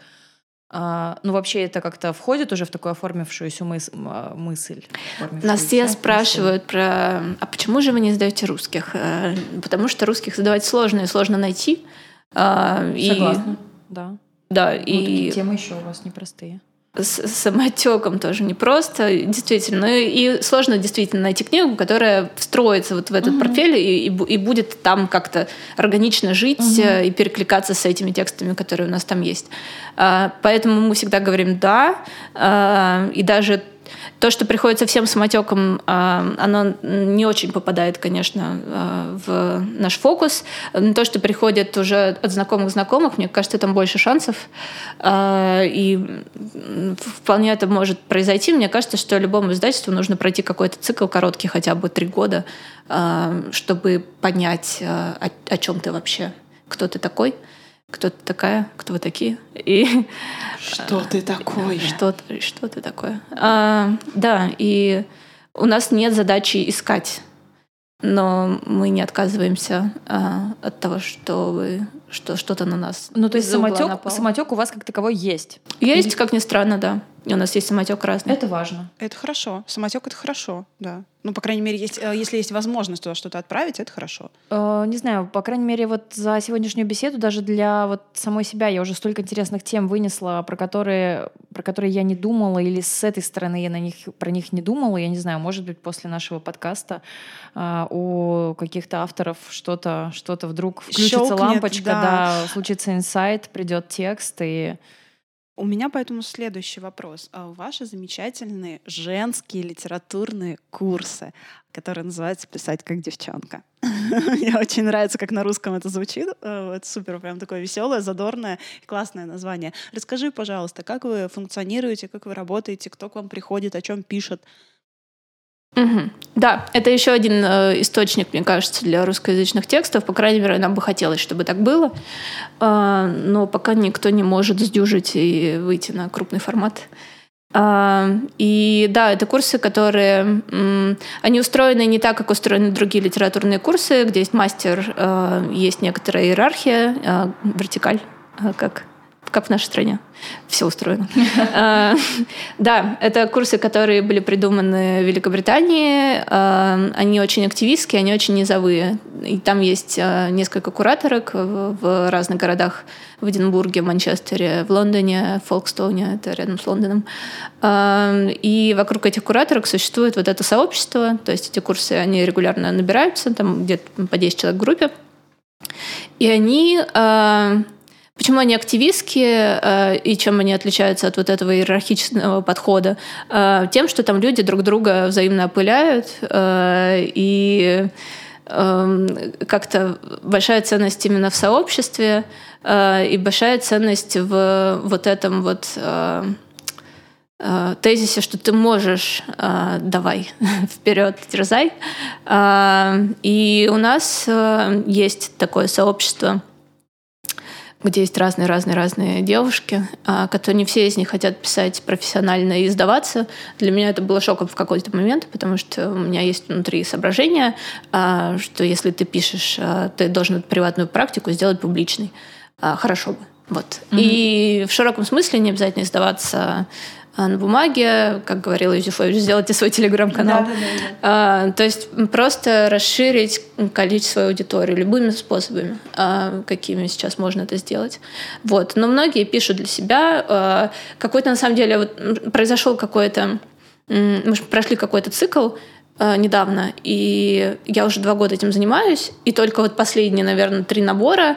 А, ну, вообще это как-то входит уже в такую оформившуюся мыс- а, мысль. Нас все спрашивают про, а почему же вы не сдаете русских? Э, потому что русских задавать сложно и сложно найти. Согласна, и... да. Да, ну, и... Такие темы еще у вас непростые с самотеком тоже непросто, действительно. Ну и сложно действительно найти книгу, которая встроится вот в этот угу. портфель и, и, и будет там как-то органично жить угу. и перекликаться с этими текстами, которые у нас там есть. А, поэтому мы всегда говорим «да», а, и даже то, что приходит совсем самотеком, а, оно не очень попадает, конечно, а, в наш фокус. То, что приходит уже от знакомых знакомых, мне кажется, там больше шансов. А, и вполне это может произойти. Мне кажется, что любому издательству нужно пройти какой-то цикл короткий, хотя бы три года, чтобы понять, о чем ты вообще, кто ты такой кто ты такая, кто вы такие. И, что ты такое? Что, что ты такое. А, да, и у нас нет задачи искать, но мы не отказываемся а, от того, что вы что что-то на нас. Ну, то есть самотек, самотек у вас как таковой есть? Есть, Или... как ни странно, да. И у нас есть самотек разный. Это важно. Это хорошо. Самотек это хорошо, да. Ну, по крайней мере, есть, э, если есть возможность туда что-то отправить, это хорошо. Э, не знаю, по крайней мере, вот за сегодняшнюю беседу даже для вот самой себя я уже столько интересных тем вынесла, про которые, про которые я не думала, или с этой стороны я на них, про них не думала. Я не знаю, может быть, после нашего подкаста э, у каких-то авторов что-то что вдруг включится Щелкнет, лампочка, да. Да, случится инсайт, придет текст и у меня поэтому следующий вопрос. А ваши замечательные женские литературные курсы, которые называются «Писать как девчонка». Мне очень нравится, как на русском это звучит. Это супер, прям такое веселое, задорное, классное название. Расскажи, пожалуйста, как вы функционируете, как вы работаете, кто к вам приходит, о чем пишет, Угу. Да, это еще один э, источник, мне кажется, для русскоязычных текстов. По крайней мере, нам бы хотелось, чтобы так было. Э, но пока никто не может сдюжить и выйти на крупный формат. Э, и да, это курсы, которые... Э, они устроены не так, как устроены другие литературные курсы, где есть мастер, э, есть некоторая иерархия, э, вертикаль, э, как как в нашей стране. Все устроено. А, да, это курсы, которые были придуманы в Великобритании. А, они очень активистские, они очень низовые. И там есть а, несколько кураторок в разных городах. В Эдинбурге, Манчестере, в Лондоне, Фолкстоуне, это рядом с Лондоном. И вокруг этих кураторок существует вот это сообщество. То есть эти курсы, они регулярно набираются, там где-то по 10 человек в группе. И они Почему они активистские э, и чем они отличаются от вот этого иерархичного подхода? Э, тем, что там люди друг друга взаимно опыляют э, и э, как-то большая ценность именно в сообществе и большая ценность в вот этом вот тезисе, что ты можешь, давай, вперед, дерзай. И у нас есть такое сообщество где есть разные-разные-разные девушки, а, которые не все из них хотят писать профессионально и сдаваться. Для меня это было шоком в какой-то момент, потому что у меня есть внутри соображение, а, что если ты пишешь, а, ты должен приватную практику сделать публичной. Хорошо бы. Вот. Mm-hmm. И в широком смысле не обязательно сдаваться а, на бумаге, как говорила Юзефович, сделайте свой телеграм-канал. Да, да, да, а, то есть просто расширить количество аудитории любыми способами, а, какими сейчас можно это сделать. Вот. Но многие пишут для себя. А, какой-то, на самом деле, вот произошел какой-то... Мы прошли какой-то цикл, недавно, и я уже два года этим занимаюсь, и только вот последние, наверное, три набора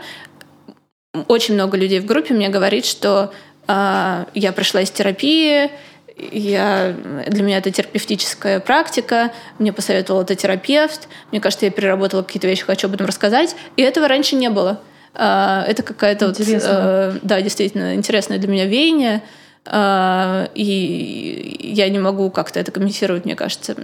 очень много людей в группе мне говорит, что я пришла из терапии, я, для меня это терапевтическая практика, мне посоветовал это терапевт, мне кажется, я переработала какие-то вещи, хочу об этом рассказать, и этого раньше не было. А, это какая-то вот, э, да, действительно интересное для меня веяние, а, и я не могу как-то это комментировать, мне кажется.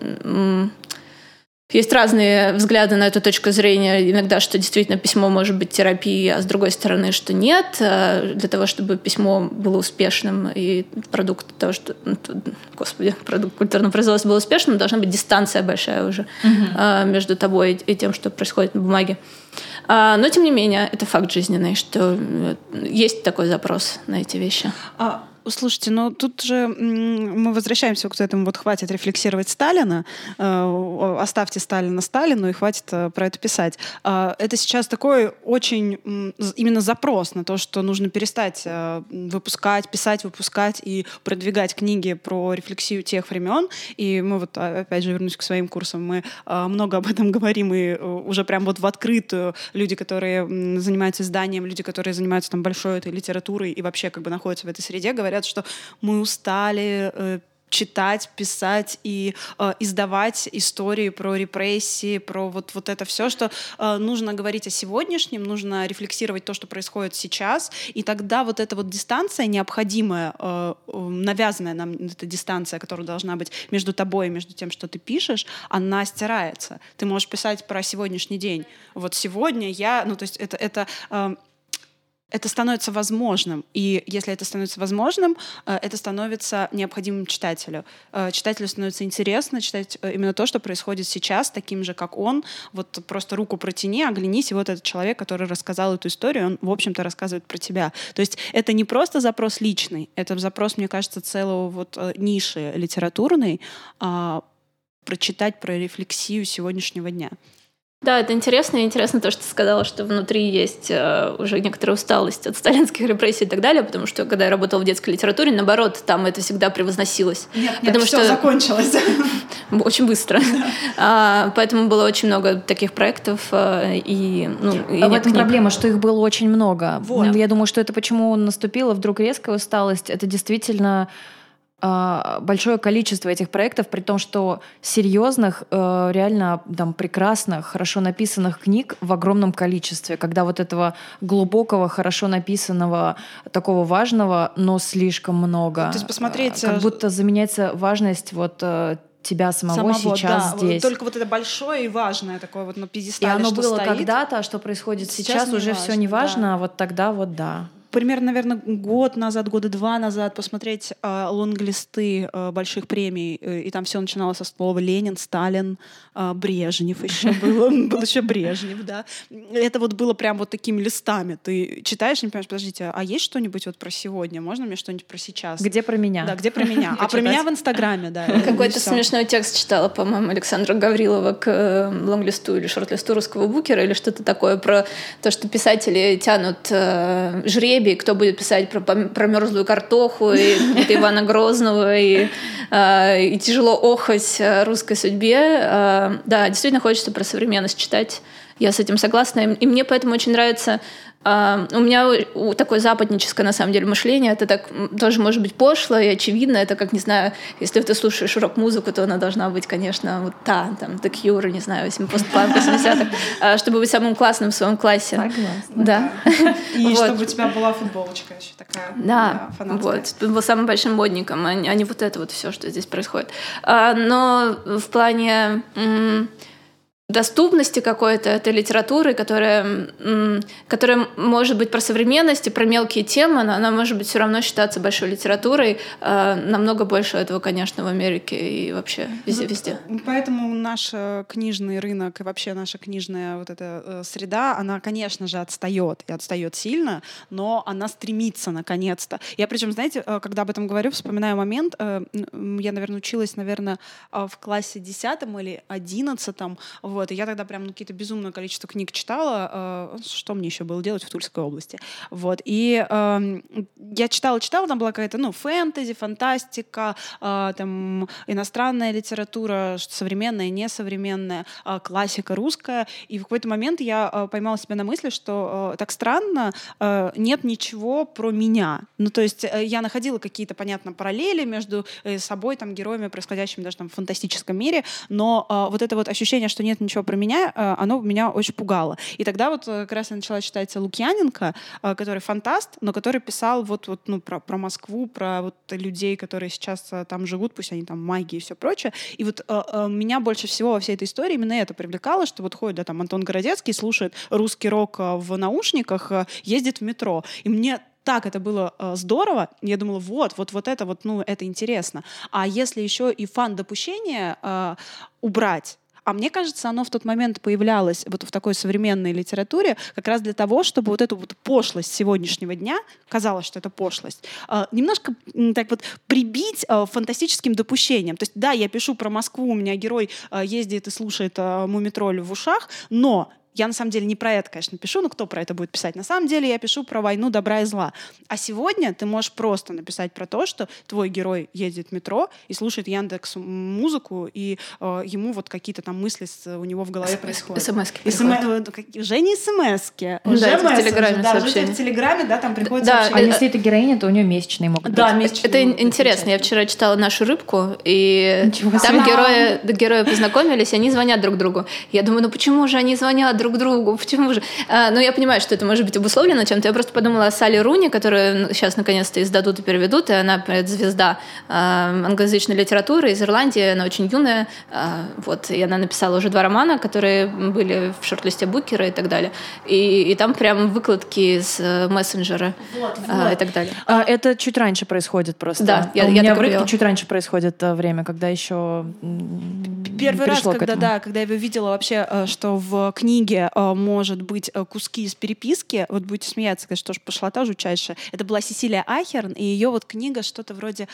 Есть разные взгляды на эту точку зрения. Иногда, что действительно письмо может быть терапией, а с другой стороны, что нет. А для того, чтобы письмо было успешным и продукт того, что... Ну, господи, продукт культурного производства был успешным, должна быть дистанция большая уже угу. между тобой и тем, что происходит на бумаге. А, но, тем не менее, это факт жизненный, что э, есть такой запрос на эти вещи. А Слушайте, но тут же мы возвращаемся к этому, вот хватит рефлексировать Сталина, э, оставьте Сталина Сталину и хватит э, про это писать. Э, это сейчас такой очень именно запрос на то, что нужно перестать э, выпускать, писать, выпускать и продвигать книги про рефлексию тех времен. И мы вот, а, опять же, вернусь к своим курсам, мы много об этом говорим, и уже прям вот в открытую люди, которые занимаются изданием, люди, которые занимаются там большой этой литературой и вообще как бы находятся в этой среде, говорят, говорят, что мы устали э, читать, писать и э, издавать истории про репрессии, про вот, вот это все, что э, нужно говорить о сегодняшнем, нужно рефлексировать то, что происходит сейчас, и тогда вот эта вот дистанция необходимая, э, навязанная нам эта дистанция, которая должна быть между тобой и между тем, что ты пишешь, она стирается. Ты можешь писать про сегодняшний день. Вот сегодня я, ну то есть это, это э, это становится возможным. И если это становится возможным, э, это становится необходимым читателю. Э, читателю становится интересно читать э, именно то, что происходит сейчас, таким же, как он. Вот просто руку протяни, оглянись, и вот этот человек, который рассказал эту историю, он, в общем-то, рассказывает про тебя. То есть это не просто запрос личный, это запрос, мне кажется, целого вот ниши литературной, а, прочитать про рефлексию сегодняшнего дня. Да, это интересно. И интересно то, что ты сказала, что внутри есть э, уже некоторая усталость от сталинских репрессий и так далее, потому что когда я работала в детской литературе, наоборот, там это всегда превозносилось. Нет, нет, потому все что закончилось. Очень быстро. А, поэтому было очень много таких проектов. Э, и, ну, и а в этом проблема, что их было очень много. Вот. Я думаю, что это почему наступила вдруг резкая усталость. Это действительно большое количество этих проектов, при том, что серьезных, э, реально там прекрасных, хорошо написанных книг в огромном количестве, когда вот этого глубокого, хорошо написанного, такого важного, но слишком много. То есть посмотреть... Как э, будто заменяется важность вот э, тебя самого, самого сейчас да, здесь. Только вот это большое и важное такое вот на пьедестале, И оно было когда-то, а что происходит сейчас, сейчас уже все не важно, да. а вот тогда вот да примерно, наверное, год назад, года два назад посмотреть э, лонглисты э, больших премий, э, и там все начиналось со слова Ленин, Сталин, э, Брежнев еще был, был еще Брежнев, да. Это вот было прям вот такими листами. Ты читаешь, не понимаешь, подождите, а есть что-нибудь вот про сегодня? Можно мне что-нибудь про сейчас? Где про меня? Да, где про меня? А про меня в Инстаграме, да. Какой-то смешной текст читала, по-моему, Александра Гаврилова к э, лонглисту или шорт-листу русского букера или что-то такое про то, что писатели тянут э, жребий, кто будет писать про, про мерзлую картоху, и Ивана Грозного, и, э, и тяжело охать русской судьбе. Э, да, действительно хочется про современность читать. Я с этим согласна. И мне поэтому очень нравится Uh, у меня такое западническое, на самом деле, мышление. Это так тоже может быть пошло и очевидно. Это как, не знаю, если ты слушаешь рок-музыку, то она должна быть, конечно, вот та, там, The Cure, не знаю, постпанк 80-х, uh, чтобы быть самым классным в своем классе. Согласна. Да. И чтобы у тебя была футболочка еще такая. Да, вот. Был самым большим модником, а не вот это вот все, что здесь происходит. Uh, но в плане доступности какой-то этой литературы, которая, которая может быть про современность и про мелкие темы, но она может быть все равно считаться большой литературой. А, намного больше этого, конечно, в Америке и вообще. Ну, поэтому наш э, книжный рынок и вообще наша книжная вот эта э, среда, она, конечно же, отстает и отстает сильно, но она стремится наконец-то. Я причем, знаете, э, когда об этом говорю, вспоминаю момент, я, наверное, училась, наверное, в классе 10 или 11 в вот, и я тогда прям ну, какие-то безумное количество книг читала, э, что мне еще было делать в Тульской области. Вот, и э, я читала, читала, там была какая-то, ну, фэнтези, фантастика, э, там, иностранная литература, современная, несовременная, э, классика русская, и в какой-то момент я э, поймала себя на мысли, что э, так странно, э, нет ничего про меня. Ну, то есть э, я находила какие-то, понятно, параллели между э, собой, там, героями, происходящими даже там в фантастическом мире, но э, вот это вот ощущение, что нет ничего про меня, э, оно меня очень пугало. И тогда вот э, как раз я начала читать Лукьяненко, э, который фантаст, но который писал вот, вот ну, про, про Москву, про вот людей, которые сейчас там живут, пусть они там магии и все прочее. И вот меня больше всего во всей этой истории именно это привлекало, что вот ходит, да, там Антон Городецкий, слушает русский рок в наушниках, ездит в метро. И мне так это было э, здорово. Я думала, вот, вот, вот это вот, ну, это интересно. А если еще и фан допущения э, убрать, а мне кажется, оно в тот момент появлялось вот в такой современной литературе как раз для того, чтобы вот эту вот пошлость сегодняшнего дня, казалось, что это пошлость, а, немножко так вот прибить а, фантастическим допущением. То есть, да, я пишу про Москву, у меня герой а, ездит и слушает мумитроль в ушах, но я на самом деле не про это, конечно, пишу, но кто про это будет писать? На самом деле я пишу про войну добра и зла. А сегодня ты можешь просто написать про то, что твой герой едет в метро и слушает Яндекс музыку, и э, ему вот какие-то там мысли с, у него в голове происходят. СМСки. СМ... Уже не СМСки. Уже да, в Телеграме да, уже в Телеграме, да, там приходит да, сообщение. А если это героиня, то у нее месячные могут да, быть. Месячные это могут интересно. Я вчера читала «Нашу рыбку», и Ничего там герои, герои познакомились, они звонят друг другу. Я думаю, ну почему же они звонят друг другу? Почему же? А, ну, я понимаю, что это может быть обусловлено чем-то. Я просто подумала о Салли Руни, которую сейчас наконец-то издадут и переведут, и она звезда а, англоязычной литературы из Ирландии, она очень юная, а, вот, и она написала уже два романа, которые были в шорт-листе Букера и так далее. И, и там прям выкладки из э, мессенджера вот, вот. и так далее. А, это чуть раньше происходит просто. Да, я, у я меня в рыбке чуть раньше происходит э, время, когда еще Первый раз, когда, да, когда я видела вообще, э, что в книге может быть куски из переписки, вот будете смеяться, конечно, тоже пошла та жутчайшая. Это была Сесилия Ахерн, и ее вот книга что-то вроде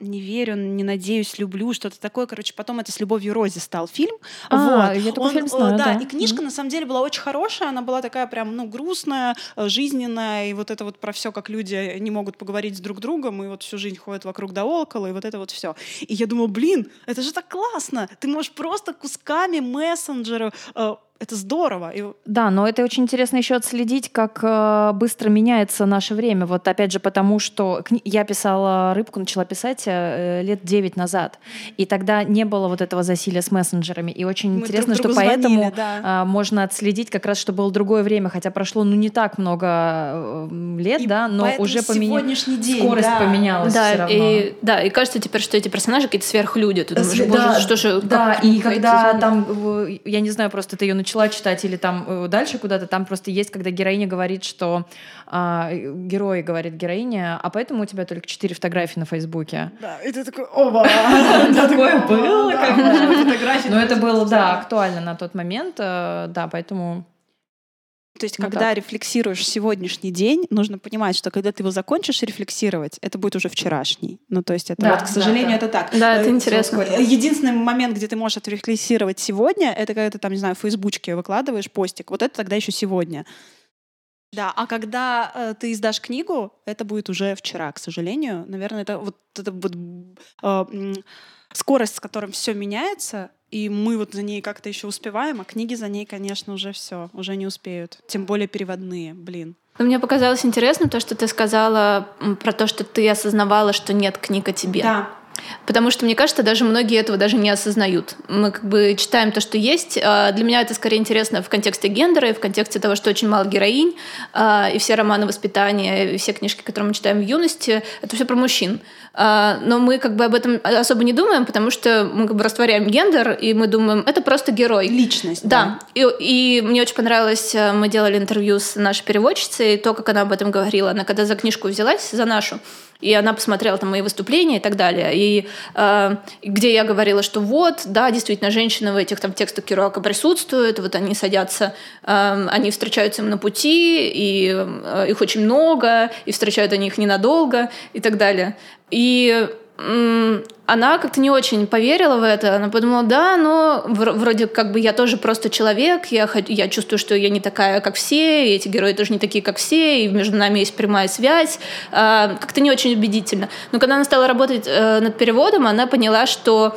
«Не верю, не надеюсь, люблю», что-то такое. Короче, потом это «С любовью Рози» стал фильм. А, вот. я такой Он, фильм знаю, да, да. И книжка, mm-hmm. на самом деле, была очень хорошая, она была такая прям, ну, грустная, жизненная, и вот это вот про все, как люди не могут поговорить с друг другом, и вот всю жизнь ходят вокруг да около, и вот это вот все. И я думала, блин, это же так классно! Ты можешь просто кусками мессенджера э, это здорово. И... Да, но это очень интересно еще отследить, как э, быстро меняется наше время. Вот опять же потому, что кни... я писала «Рыбку», начала писать э, лет 9 назад. И тогда не было вот этого засилия с мессенджерами. И очень Мы интересно, друг что звонили, поэтому да. э, можно отследить как раз, что было другое время, хотя прошло ну не так много э, лет, и да, но уже поменялось. Скорость да. поменялась да, все равно. И, да, и кажется теперь, что эти персонажи какие-то сверхлюди. Ты думаешь, да, боже, что же... Да, и когда там, я не знаю, просто ты ее начала читать или там э, дальше куда-то, там просто есть, когда героиня говорит, что а, герой говорит героиня, а поэтому у тебя только четыре фотографии на Фейсбуке. Да, и ты такой, оба! Такое было, Но это было, да, актуально на тот момент, э, да, поэтому... То есть, ну, когда так. рефлексируешь сегодняшний день, нужно понимать, что когда ты его закончишь рефлексировать, это будет уже вчерашний. Ну, то есть, это да, вот, к сожалению, да, да. это так. Да, это э, интересно. Единственный момент, где ты можешь отрефлексировать сегодня, это когда ты там, не знаю, в Фейсбучке выкладываешь постик. Вот это тогда еще сегодня. Да, а когда э, ты издашь книгу, это будет уже вчера, к сожалению. Наверное, это вот это вот э, скорость, с которой все меняется, и мы вот за ней как-то еще успеваем, а книги за ней, конечно, уже все, уже не успеют. Тем более переводные, блин. Но мне показалось интересным то, что ты сказала про то, что ты осознавала, что нет книг о тебе. Да, Потому что, мне кажется, даже многие этого даже не осознают. Мы как бы читаем то, что есть. А, для меня это скорее интересно в контексте гендера и в контексте того, что очень мало героинь. А, и все романы воспитания, и все книжки, которые мы читаем в юности, это все про мужчин. А, но мы как бы об этом особо не думаем, потому что мы как бы растворяем гендер, и мы думаем, это просто герой. Личность. Да. да. И, и мне очень понравилось, э, мы делали интервью с нашей переводчицей, и то, как она об этом говорила. Она когда за книжку взялась, за нашу, и она посмотрела там мои выступления и так далее. И э, где я говорила, что вот, да, действительно, женщины в этих там текстах Керуака присутствуют, вот они садятся, э, они встречаются им на пути, и э, их очень много, и встречают они их ненадолго и так далее. И она как-то не очень поверила в это. Она подумала, да, но вроде как бы я тоже просто человек, я, я чувствую, что я не такая, как все, и эти герои тоже не такие, как все, и между нами есть прямая связь. А, как-то не очень убедительно. Но когда она стала работать э, над переводом, она поняла, что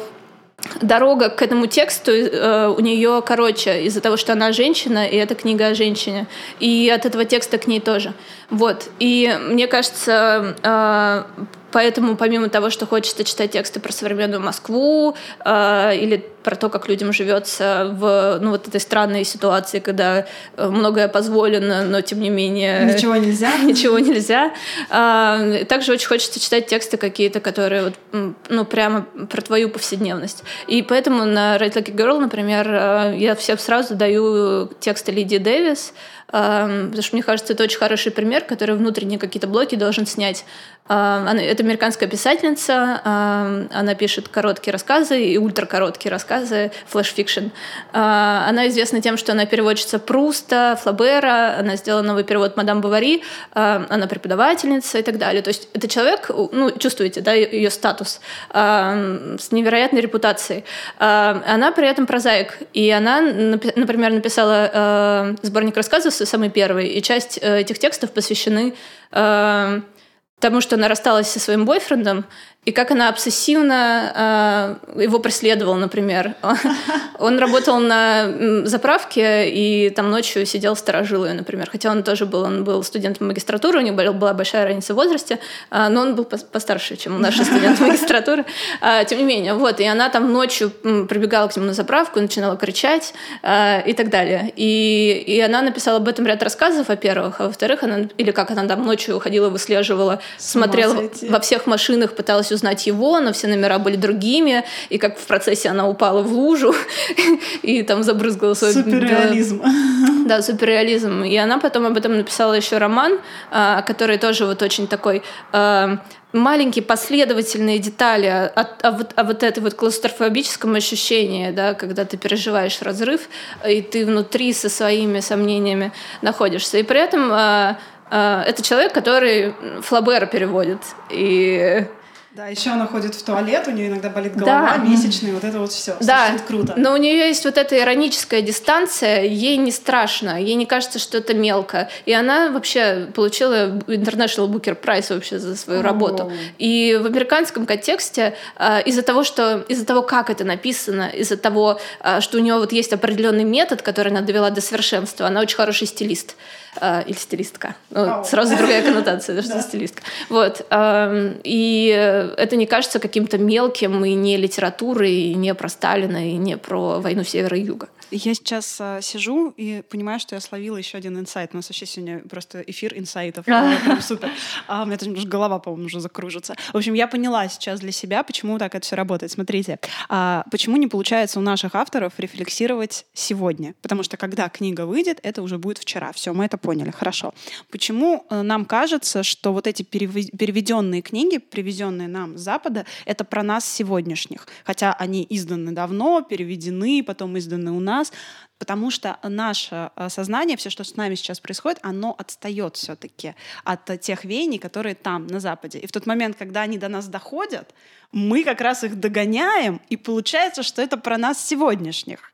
дорога к этому тексту э, у нее короче из-за того, что она женщина, и это книга о женщине. И от этого текста к ней тоже. Вот. И мне кажется, э, Поэтому помимо того, что хочется читать тексты про современную Москву э, или про то, как людям живется в ну, вот этой странной ситуации, когда э, многое позволено, но тем не менее... Ничего нельзя. Ничего нельзя. Э, также очень хочется читать тексты какие-то, которые вот, ну, прямо про твою повседневность. И поэтому на Write Like a Girl, например, э, я всем сразу даю тексты Лидии Дэвис, потому что мне кажется, это очень хороший пример, который внутренние какие-то блоки должен снять. Это американская писательница, она пишет короткие рассказы и ультракороткие рассказы, flash fiction. Она известна тем, что она переводчица Пруста, Флобера, она сделала новый перевод «Мадам Бовари», она преподавательница и так далее. То есть это человек, ну, чувствуете, да, ее статус, с невероятной репутацией. Она при этом прозаик, и она, например, написала сборник рассказов самый первый, и часть э, этих текстов посвящены э, тому, что она рассталась со своим бойфрендом, и как она обсессивно э, его преследовала, например. Он работал на заправке и там ночью сидел сторожил ее, например. Хотя он тоже был, он был студентом магистратуры, у него была большая разница в возрасте, э, но он был постарше, чем наши студенты магистратуры. Э, тем не менее, вот, и она там ночью прибегала к нему на заправку, начинала кричать э, и так далее. И, и она написала об этом ряд рассказов, во-первых, а во-вторых, она, или как она там ночью уходила, выслеживала, смотрела во всех машинах, пыталась пыталась узнать его, но все номера были другими, и как в процессе она упала в лужу и там забрызгала свой... Суперреализм. Да, суперреализм. И она потом об этом написала еще роман, а, который тоже вот очень такой а, маленькие последовательные детали о, о, о, вот, о вот этой вот клаустрофобическом ощущении, да, когда ты переживаешь разрыв, и ты внутри со своими сомнениями находишься. И при этом э, э, это человек, который Флабера переводит. И да, еще она ходит в туалет, у нее иногда болит голова, да. месячные, вот это вот все. Да, круто. Но у нее есть вот эта ироническая дистанция, ей не страшно, ей не кажется, что это мелко. И она вообще получила International Booker Prize вообще за свою О. работу. И в американском контексте а, из-за того, что из-за того, как это написано, из-за того, а, что у нее вот есть определенный метод, который она довела до совершенства, она очень хороший стилист э, или стилистка. Ну, сразу другая коннотация, даже да. стилистка. Вот. Э, и это не кажется каким-то мелким и не литературой, и не про Сталина, и не про войну Севера и Юга. Я сейчас а, сижу и понимаю, что я словила еще один инсайт. У нас вообще сегодня просто эфир инсайтов. Прям супер. А у меня тоже голова, по-моему, уже закружится. В общем, я поняла сейчас для себя, почему так это все работает. Смотрите, а, почему не получается у наших авторов рефлексировать сегодня? Потому что когда книга выйдет, это уже будет вчера. Все, мы это поняли. Хорошо. Почему э, нам кажется, что вот эти переведенные книги, привезенные нам с Запада, это про нас сегодняшних? Хотя они изданы давно, переведены, потом изданы у нас, нас, потому что наше э, сознание, все, что с нами сейчас происходит, оно отстает все-таки от тех веяний, которые там, на Западе. И в тот момент, когда они до нас доходят, мы как раз их догоняем, и получается, что это про нас сегодняшних.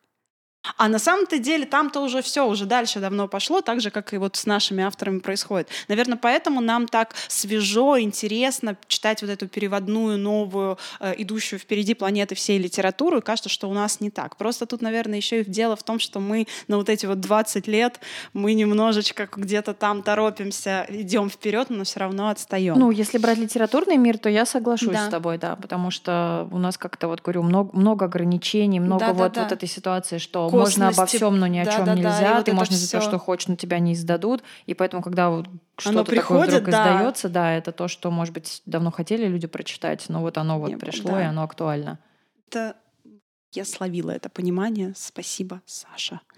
А на самом-то деле там-то уже все, уже дальше давно пошло, так же, как и вот с нашими авторами происходит. Наверное, поэтому нам так свежо, интересно читать вот эту переводную, новую, э, идущую впереди планеты всей литературу, и кажется, что у нас не так. Просто тут, наверное, еще и дело в том, что мы на вот эти вот 20 лет, мы немножечко где-то там торопимся, идем вперед, но все равно отстаем. Ну, если брать литературный мир, то я соглашусь да. с тобой, да, потому что у нас как-то вот, говорю, много, много ограничений, много да, вот, да, да. вот этой ситуации, что можно обо всем, но ни о да, чем да, нельзя. Да, ты вот можешь за то, что хочешь, но тебя не издадут. И поэтому, когда вот что-то такое вдруг да. издается, да, это то, что, может быть, давно хотели люди прочитать, но вот оно вот не, пришло, да. и оно актуально. Это я словила это понимание. Спасибо, Саша.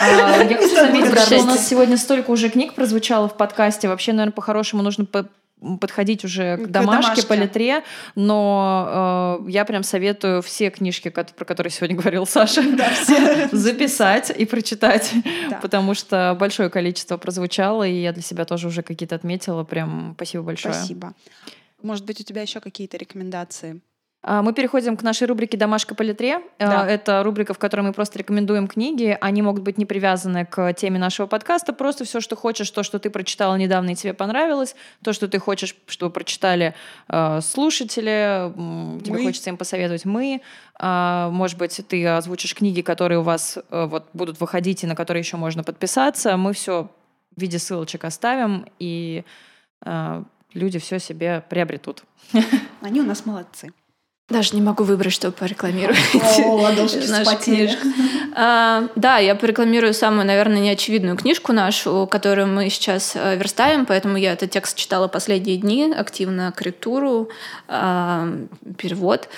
А, я хочу заметить, что у нас сегодня столько уже книг прозвучало в подкасте. Вообще, наверное, по-хорошему нужно подходить уже к, к домашке, домашке, по литре, но э, я прям советую все книжки, про которые сегодня говорил Саша, да, записать и прочитать, да. потому что большое количество прозвучало, и я для себя тоже уже какие-то отметила. Прям спасибо большое. Спасибо. Может быть, у тебя еще какие-то рекомендации? А, мы переходим к нашей рубрике «Домашка по литре». А, да. Это рубрика, в которой мы просто рекомендуем книги. Они могут быть не привязаны к теме нашего подкаста. Просто все, что хочешь, то, что ты прочитала недавно и тебе понравилось, то, что ты хочешь, чтобы прочитали э, слушатели, тебе мы. хочется им посоветовать мы. Может быть, ты озвучишь книги, которые у вас э, вот, будут выходить и на которые еще можно подписаться. Мы все в виде ссылочек оставим, и люди все себе приобретут. Они у нас молодцы. Даже не могу выбрать, что порекламировать. О, ладошки книжек. А, да, я порекламирую самую, наверное, неочевидную книжку нашу, которую мы сейчас э, верстаем, поэтому я этот текст читала последние дни, активно корректуру, а, перевод.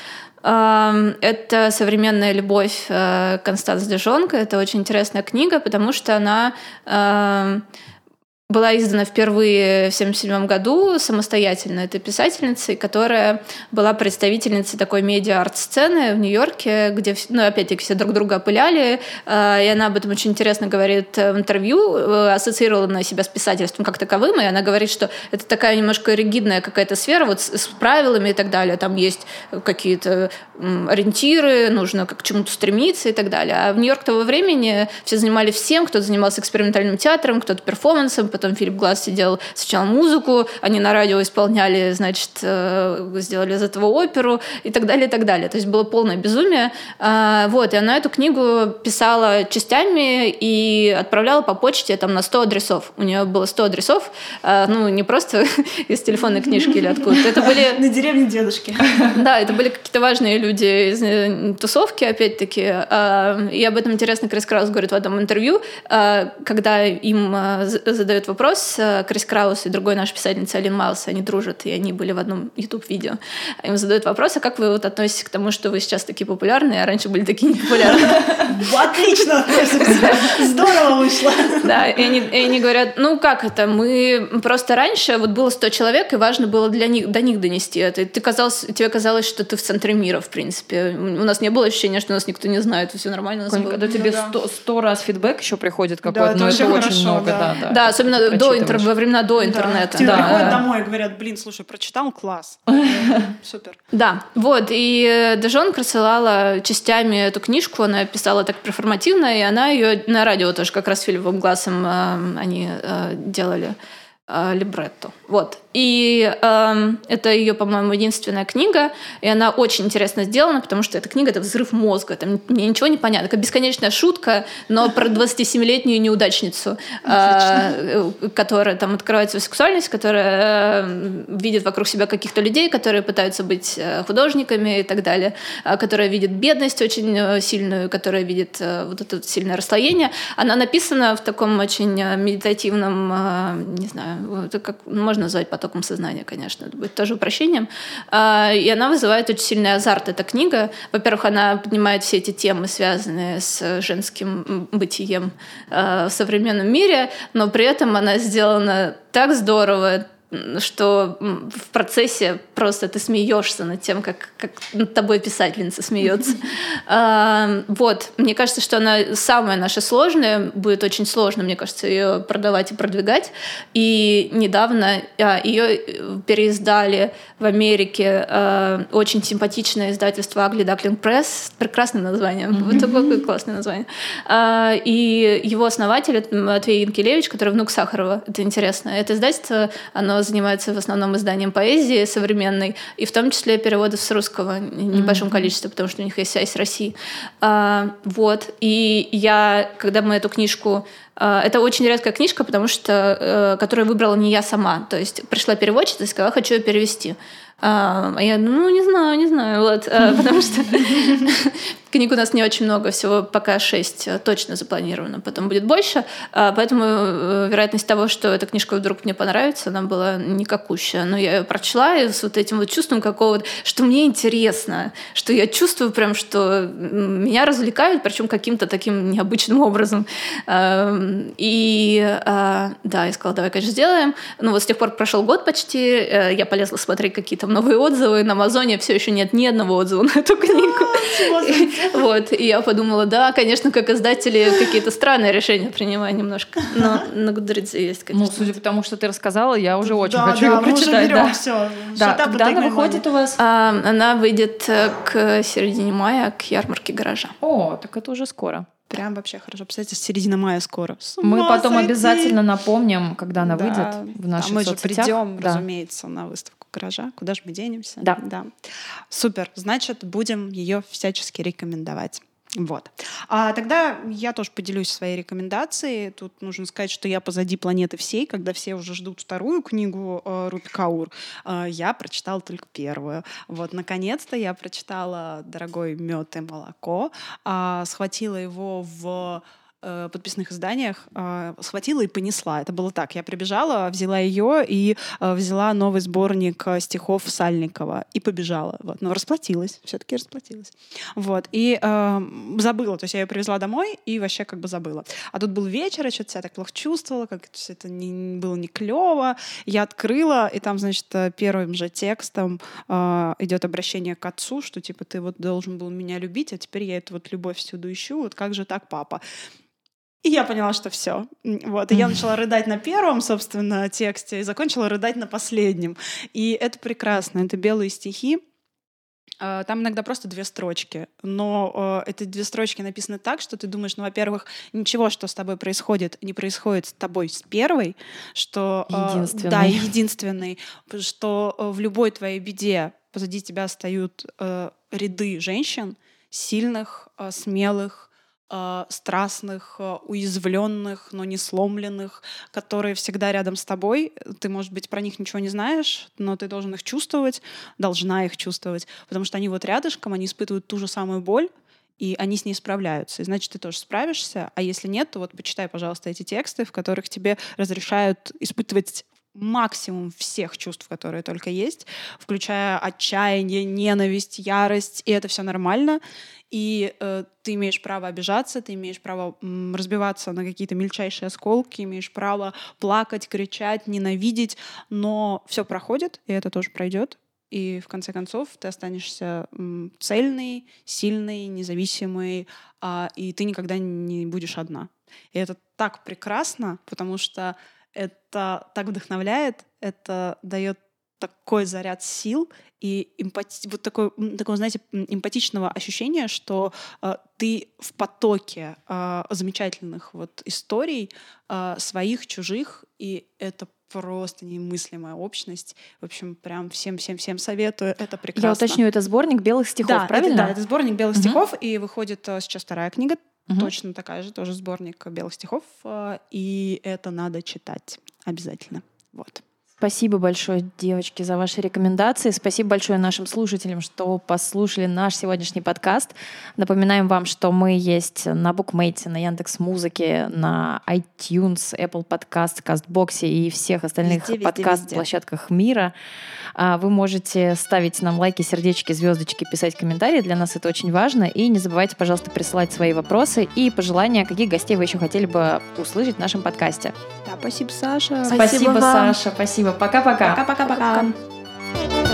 А, это «Современная любовь» э, Констанс Дежонка. Это очень интересная книга, потому что она была издана впервые в 1977 году самостоятельно этой писательницей, которая была представительницей такой медиа-арт-сцены в Нью-Йорке, где, ну, опять-таки, все друг друга опыляли, э, и она об этом очень интересно говорит в интервью, э, ассоциировала на себя с писательством как таковым, и она говорит, что это такая немножко ригидная какая-то сфера, вот с, правилами и так далее, там есть какие-то ориентиры, нужно к чему-то стремиться и так далее. А в Нью-Йорк того времени все занимались всем, кто-то занимался экспериментальным театром, кто-то перформансом, потом Филипп Глаз сидел сначала музыку, они на радио исполняли, значит, э, сделали из этого оперу и так далее, и так далее. То есть было полное безумие. А, вот, и она эту книгу писала частями и отправляла по почте там на 100 адресов. У нее было 100 адресов, а, ну, не просто из телефонной книжки или откуда-то. Это были... На деревне дедушки. Да, это были какие-то важные люди из э, тусовки, опять-таки. А, и об этом интересно Крис Краус говорит в одном интервью, когда им задают вопрос. Э, Крис Краус и другой наш писательница Алин Майлс, они дружат, и они были в одном YouTube-видео. Им задают вопрос, а как вы вот относитесь к тому, что вы сейчас такие популярные, а раньше были такие непопулярные? Отлично Здорово вышло! Да, и они, и они говорят, ну как это, мы просто раньше вот было 100 человек, и важно было для них, до них донести это. Ты казалось, тебе казалось, что ты в центре мира, в принципе. У нас не было ощущения, что нас никто не знает, все нормально. Когда тебе ну сто раз фидбэк еще приходит какой-то, но это очень много, да. Да, особенно до интер... во времена до интернета. Тебе да. приходят домой и говорят, блин, слушай, прочитал, класс. Супер. Да, вот. И э, Дежон присылала частями эту книжку, она писала так перформативно, и она ее на радио тоже как раз Филиппом Глазом э, они э, делали либретто. Вот. И э, это ее, по-моему, единственная книга, и она очень интересно сделана, потому что эта книга — это взрыв мозга, там мне ничего не понятно. Это бесконечная шутка, но про 27-летнюю неудачницу, э, которая там открывает свою сексуальность, которая э, видит вокруг себя каких-то людей, которые пытаются быть э, художниками и так далее, э, которая видит бедность очень э, сильную, которая видит э, вот это сильное расслоение. Она написана в таком очень медитативном, не знаю, как можно назвать потом потоком сознания, конечно, это будет тоже упрощением. А, и она вызывает очень сильный азарт, эта книга. Во-первых, она поднимает все эти темы, связанные с женским бытием а, в современном мире, но при этом она сделана так здорово, что в процессе просто ты смеешься над тем, как, как над тобой писательница смеется. А, вот, мне кажется, что она самая наша сложная, будет очень сложно, мне кажется, ее продавать и продвигать. И недавно а, ее переиздали в Америке а, очень симпатичное издательство Ugly Duckling Press, прекрасное название, вот такое классное название. И его основатель Матвей Янкелевич, который внук Сахарова, это интересно. Это издательство, оно занимается в основном изданием поэзии современной, и в том числе переводов с русского в небольшом mm-hmm. количестве, потому что у них есть связь с Россией. А, вот. И я, когда мы эту книжку а, это очень редкая книжка, потому что, э, которую выбрала не я сама. То есть пришла переводчица и сказала, хочу ее перевести. А, а я, ну, не знаю, не знаю, вот, а, потому что книг у нас не очень много, всего пока шесть э, точно запланировано, потом будет больше, а, поэтому э, вероятность того, что эта книжка вдруг мне понравится, она была никакущая. Но я ее прочла и с вот этим вот чувством какого-то, что мне интересно, что я чувствую прям, что меня развлекают, причем каким-то таким необычным образом. И да, я сказала, давай, конечно, сделаем. Ну вот с тех пор прошел год почти, э, я полезла смотреть какие-то там новые отзывы, на Амазоне все еще нет ни одного отзыва на эту книгу. Вот, и я подумала, да, конечно, как издатели какие-то странные решения принимаю немножко, но на Гудрице есть, конечно. Ну, судя по тому, что ты рассказала, я уже очень хочу ее прочитать. Да, все. Да, когда она выходит у вас? А, она выйдет э, к середине мая, к ярмарке гаража. О, так это уже скоро. Прям вообще хорошо. Представляете, середина мая скоро. Мы потом сойти. обязательно напомним, когда она да. выйдет в наших а мы соцсетях. же придем, да. разумеется, на выставку гаража. Куда же мы денемся? Да. да. Супер. Значит, будем ее всячески рекомендовать. Вот. А тогда я тоже поделюсь своей рекомендацией. Тут нужно сказать, что я позади планеты всей, когда все уже ждут вторую книгу э, Руби Каур. Э, я прочитала только первую. Вот, наконец-то я прочитала «Дорогой мед и молоко», э, схватила его в э, подписных изданиях э, схватила и понесла. Это было так. Я прибежала, взяла ее и э, взяла новый сборник э, стихов Сальникова и побежала. Вот. Но расплатилась. Все-таки расплатилась. Вот. И э, забыла. То есть я ее привезла домой и вообще как бы забыла. А тут был вечер, я что-то себя так плохо чувствовала, как это не, было не клево. Я открыла, и там, значит, первым же текстом э, идет обращение к отцу, что типа ты вот должен был меня любить, а теперь я эту вот любовь всюду ищу. Вот как же так, папа? И я поняла, что все. Вот. И я начала рыдать на первом, собственно, тексте, и закончила рыдать на последнем. И это прекрасно. Это белые стихи. А, там иногда просто две строчки, но э, эти две строчки написаны так, что ты думаешь, ну, во-первых, ничего, что с тобой происходит, не происходит с тобой с первой, что э, единственный. да, единственный, что в любой твоей беде позади тебя стоят э, ряды женщин сильных, э, смелых, страстных, э, уязвленных, но не сломленных, которые всегда рядом с тобой. Ты, может быть, про них ничего не знаешь, но ты должен их чувствовать, должна их чувствовать, потому что они вот рядышком, они испытывают ту же самую боль, и они с ней справляются. И значит, ты тоже справишься. А если нет, то вот почитай, пожалуйста, эти тексты, в которых тебе разрешают испытывать максимум всех чувств, которые только есть, включая отчаяние, ненависть, ярость, и это все нормально. И э, ты имеешь право обижаться, ты имеешь право м, разбиваться на какие-то мельчайшие осколки, имеешь право плакать, кричать, ненавидеть, но все проходит, и это тоже пройдет. И в конце концов ты останешься м, цельный, сильный, независимый, а, и ты никогда не будешь одна. И это так прекрасно, потому что это так вдохновляет, это дает такой заряд сил и эмпати... вот такое, такого, знаете, эмпатичного ощущения, что э, ты в потоке э, замечательных вот историй э, своих, чужих, и это просто немыслимая общность. В общем, прям всем-всем-всем советую. Это прекрасно. Я уточню, это сборник белых стихов, да, правильно? Это, да, это сборник белых угу. стихов, и выходит э, сейчас вторая книга Угу. Точно такая же, тоже сборник белых стихов. Э, и это надо читать обязательно. Вот. Спасибо большое, девочки, за ваши рекомендации. Спасибо большое нашим слушателям, что послушали наш сегодняшний подкаст. Напоминаем вам, что мы есть на Букмейте, на Яндекс Музыке, на iTunes, Apple Podcast, Кастбоксе и всех остальных подкаст-площадках мира. А, вы можете ставить нам лайки, сердечки, звездочки, писать комментарии. Для нас это очень важно. И не забывайте, пожалуйста, присылать свои вопросы и пожелания, каких гостей вы еще хотели бы услышать в нашем подкасте. Да, спасибо, Саша. Спасибо, спасибо Саша. Спасибо. Пока-пока. Пока-пока-пока.